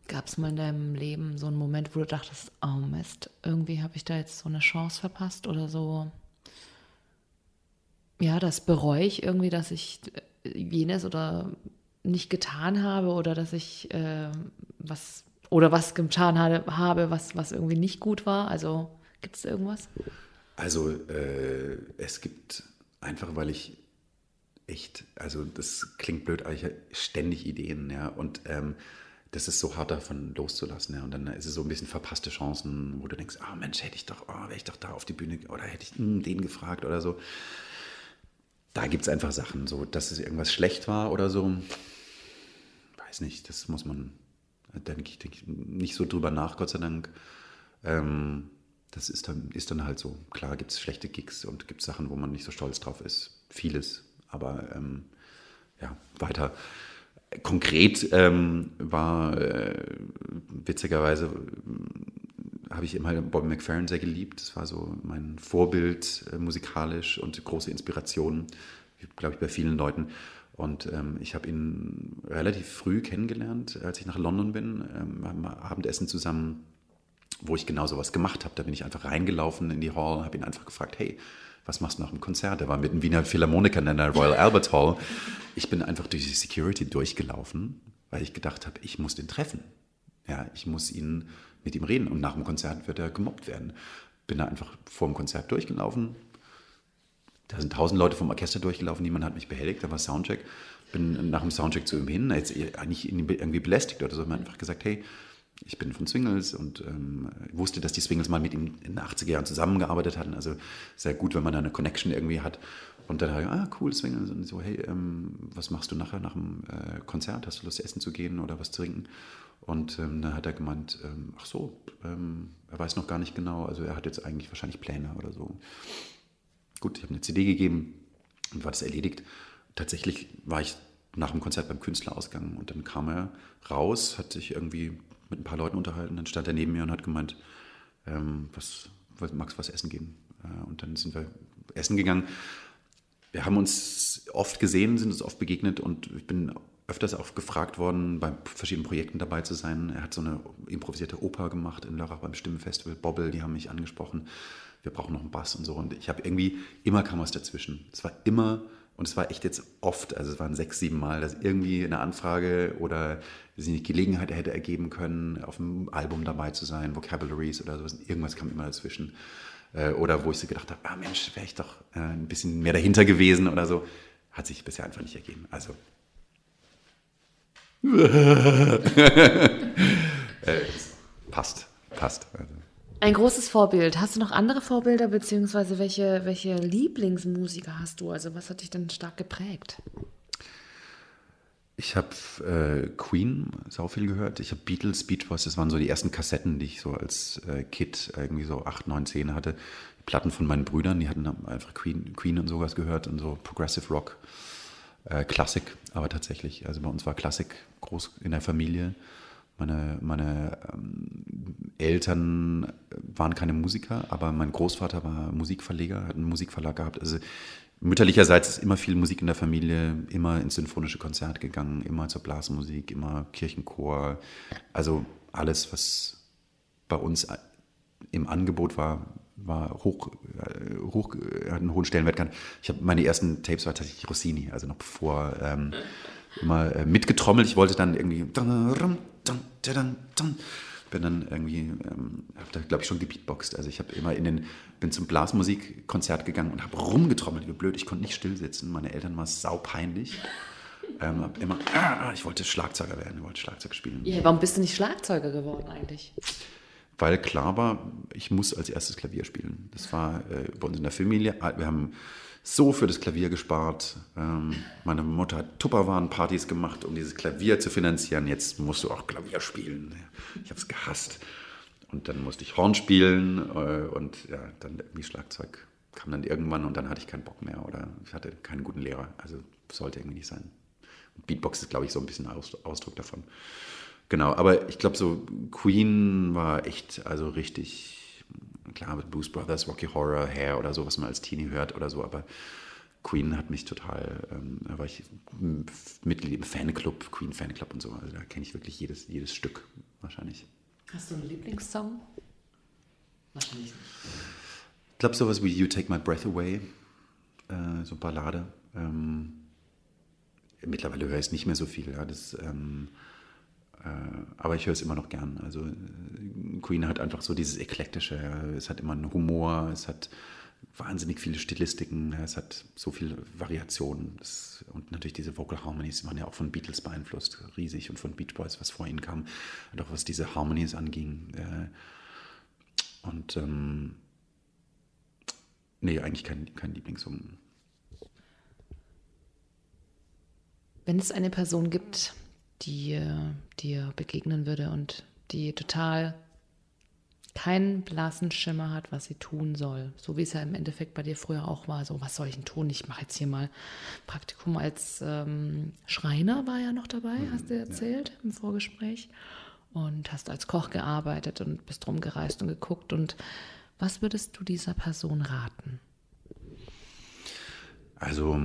Gab es mal in deinem Leben so einen Moment, wo du dachtest, oh Mist, irgendwie habe ich da jetzt so eine Chance verpasst oder so? Ja, das bereue ich irgendwie, dass ich jenes oder nicht getan habe oder dass ich äh, was oder was getan habe, was, was irgendwie nicht gut war. Also gibt es irgendwas? Also äh, es gibt einfach, weil ich echt, also das klingt blöd, aber ich habe ständig Ideen, ja. Und ähm, das ist so hart davon loszulassen, ja. Und dann ist es so ein bisschen verpasste Chancen, wo du denkst, ah oh, Mensch, hätte ich doch, oh, wäre ich doch da auf die Bühne oder hätte ich mh, hm, den gefragt oder so. Da gibt es einfach Sachen, so, dass es irgendwas schlecht war oder so. Weiß nicht, das muss man, denke ich, denk ich nicht so drüber nach, Gott sei Dank. Ähm, das ist dann, ist dann halt so. Klar gibt es schlechte Gigs und gibt Sachen, wo man nicht so stolz drauf ist. Vieles. Aber ähm, ja, weiter. Konkret ähm, war äh, witzigerweise äh, habe ich immer Bobby McFerrin sehr geliebt. Das war so mein Vorbild äh, musikalisch und große Inspiration, glaube ich, bei vielen Leuten. Und ähm, ich habe ihn relativ früh kennengelernt, als ich nach London bin. Ähm, haben Abendessen zusammen, wo ich genau sowas gemacht habe. Da bin ich einfach reingelaufen in die Hall, habe ihn einfach gefragt, hey, was machst du nach dem Konzert? Er war mit den Wiener Philharmonikern in der Royal Albert Hall. Ich bin einfach durch die Security durchgelaufen, weil ich gedacht habe, ich muss den treffen. Ja, ich muss ihn mit ihm reden und nach dem Konzert wird er gemobbt werden. Bin da einfach vor dem Konzert durchgelaufen. Da sind tausend Leute vom Orchester durchgelaufen, niemand hat mich behelligt, da war Soundcheck. Bin nach dem Soundcheck zu ihm hin, jetzt nicht irgendwie belästigt oder so, sondern einfach gesagt, hey, ich bin von Swingles und ähm, wusste, dass die Swingles mal mit ihm in den 80er Jahren zusammengearbeitet hatten. Also sehr gut, wenn man da eine Connection irgendwie hat. Und dann habe ich, ah, cool, Swingles. Und so, hey, ähm, was machst du nachher nach dem äh, Konzert? Hast du Lust, essen zu gehen oder was zu trinken? Und ähm, dann hat er gemeint, ähm, ach so, ähm, er weiß noch gar nicht genau. Also er hat jetzt eigentlich wahrscheinlich Pläne oder so. Gut, ich habe eine CD gegeben und war das erledigt. Tatsächlich war ich nach dem Konzert beim Künstlerausgang und dann kam er raus, hat sich irgendwie mit ein paar Leuten unterhalten. Dann stand er neben mir und hat gemeint, ähm, was, was, magst du was essen gehen? Äh, und dann sind wir essen gegangen. Wir haben uns oft gesehen, sind uns oft begegnet und ich bin öfters auch gefragt worden, bei verschiedenen Projekten dabei zu sein. Er hat so eine improvisierte Oper gemacht in Lörrach beim Stimmenfestival. Bobbel, die haben mich angesprochen. Wir brauchen noch einen Bass und so. Und ich habe irgendwie, immer kam was dazwischen. Es war immer und es war echt jetzt oft, also es waren sechs, sieben Mal, dass irgendwie eine Anfrage oder die Gelegenheit hätte ergeben können, auf einem Album dabei zu sein, Vocabularies oder sowas. Irgendwas kam immer dazwischen. Äh, oder wo ich so gedacht habe, ah Mensch, wäre ich doch äh, ein bisschen mehr dahinter gewesen oder so. Hat sich bisher einfach nicht ergeben. Also. äh, passt, passt. Also. Ein großes Vorbild. Hast du noch andere Vorbilder, beziehungsweise welche, welche Lieblingsmusiker hast du? Also was hat dich denn stark geprägt? Ich habe äh, Queen sau viel gehört. Ich habe Beatles, Beach Boys, das waren so die ersten Kassetten, die ich so als äh, Kid irgendwie so 8, 9, 10 hatte. Platten von meinen Brüdern, die hatten einfach Queen, Queen und sowas gehört und so Progressive Rock. Äh, Klassik, aber tatsächlich. Also bei uns war Klassik groß in der Familie. Meine, meine ähm, Eltern waren keine Musiker, aber mein Großvater war Musikverleger, hat einen Musikverlag gehabt. Also mütterlicherseits ist immer viel Musik in der Familie, immer ins symphonische Konzert gegangen, immer zur Blasmusik, immer Kirchenchor. Also alles, was bei uns im Angebot war, war hoch, äh, hoch hat einen hohen Stellenwert gehabt. Ich habe meine ersten Tapes war tatsächlich Rossini, also noch bevor ähm, immer äh, mitgetrommelt. Ich wollte dann irgendwie bin dann irgendwie, ähm, habe da glaube ich schon gebeatboxt. Also ich habe immer in den, bin zum Blasmusikkonzert gegangen und habe rumgetrommelt, wie blöd. Ich konnte nicht still sitzen. Meine Eltern waren saupeinlich. Ähm, hab immer, ah, ich wollte Schlagzeuger werden, ich wollte Schlagzeug spielen. Ja, warum bist du nicht Schlagzeuger geworden eigentlich? Weil klar war, ich muss als erstes Klavier spielen. Das war äh, bei uns in der Familie. Wir haben so für das Klavier gespart. Ähm, meine Mutter hat Tupperwaren-Partys gemacht, um dieses Klavier zu finanzieren. Jetzt musst du auch Klavier spielen. Ich habe es gehasst. Und dann musste ich Horn spielen äh, und ja, dann irgendwie Schlagzeug kam dann irgendwann und dann hatte ich keinen Bock mehr oder ich hatte keinen guten Lehrer. Also sollte irgendwie nicht sein. Beatbox ist, glaube ich, so ein bisschen Ausdruck davon. Genau, aber ich glaube, so Queen war echt, also richtig klar, mit Blues Brothers, Rocky Horror, Hair oder so, was man als Teenie hört oder so, aber Queen hat mich total, ähm, da war ich Mitglied im Fanclub, Queen Fanclub und so, also da kenne ich wirklich jedes, jedes Stück wahrscheinlich. Hast du einen Lieblingssong? Wahrscheinlich nicht. Ich glaube, sowas wie You Take My Breath Away, äh, so Ballade. Ähm, mittlerweile höre ich es nicht mehr so viel, ja, das, ähm, äh, aber ich höre es immer noch gern. Also äh, Queen hat einfach so dieses Eklektische, es hat immer einen Humor, es hat wahnsinnig viele Stilistiken, es hat so viele Variationen das, und natürlich diese Vocal Harmonies waren ja auch von Beatles beeinflusst, riesig und von Beach Boys, was vor ihnen kam, und auch was diese Harmonies anging. Äh, und ähm, nee, eigentlich kein, kein Lieblingssong. Wenn es eine Person gibt, die dir begegnen würde und die total keinen blassen Schimmer hat, was sie tun soll. So wie es ja im Endeffekt bei dir früher auch war. So, was soll ich denn tun? Ich mache jetzt hier mal Praktikum als ähm, Schreiner, war ja noch dabei, mhm, hast du erzählt ja. im Vorgespräch. Und hast als Koch gearbeitet und bist rumgereist und geguckt. Und was würdest du dieser Person raten? Also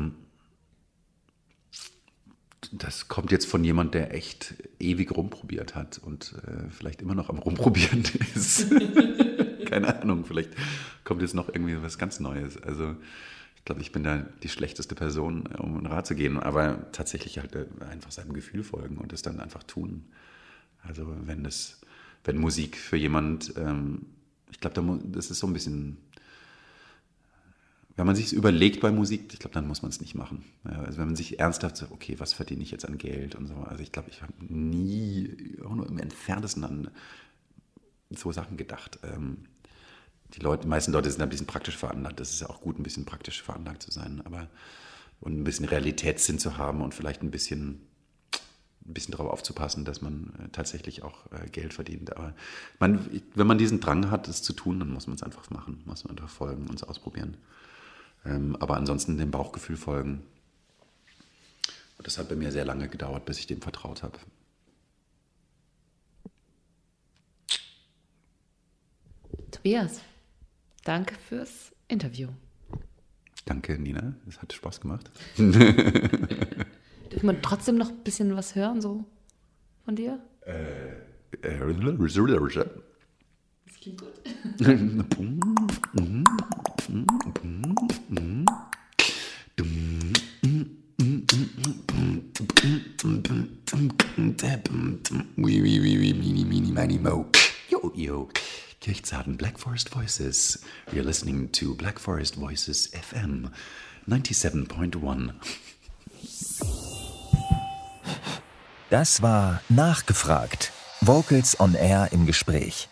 das kommt jetzt von jemand, der echt ewig rumprobiert hat und äh, vielleicht immer noch am Rumprobieren ist. Keine Ahnung, vielleicht kommt jetzt noch irgendwie was ganz Neues. Also ich glaube, ich bin da die schlechteste Person, um einen Rat zu gehen, aber tatsächlich halt äh, einfach seinem Gefühl folgen und es dann einfach tun. Also wenn das, wenn Musik für jemand, ähm, ich glaube, das ist so ein bisschen wenn man sich überlegt bei Musik, ich glaube, dann muss man es nicht machen. also wenn man sich ernsthaft sagt, okay, was verdiene ich jetzt an Geld und so. Also ich glaube, ich habe nie, auch nur im entferntesten an so Sachen gedacht. Ähm, die Leute, die meisten Leute sind ein bisschen praktisch veranlagt. Das ist ja auch gut, ein bisschen praktisch veranlagt zu sein, aber und ein bisschen Realitätssinn zu haben und vielleicht ein bisschen ein bisschen darauf aufzupassen, dass man äh, tatsächlich auch äh, Geld verdient. Aber man, wenn man diesen Drang hat, es zu tun, dann muss man es einfach machen, muss man einfach folgen und es ausprobieren. Ähm, aber ansonsten dem Bauchgefühl folgen. Und das hat bei mir sehr lange gedauert, bis ich dem vertraut habe. Tobias, danke fürs Interview. Danke, Nina. Es hat Spaß gemacht. Dürfen wir trotzdem noch ein bisschen was hören, so von dir? Äh, äh, das klingt gut. Mini, mo. Yo, yo. Kirchzarten Black Forest Voices. You're listening to Black Forest Voices FM 97.1. Das war Nachgefragt. Vocals on Air im Gespräch.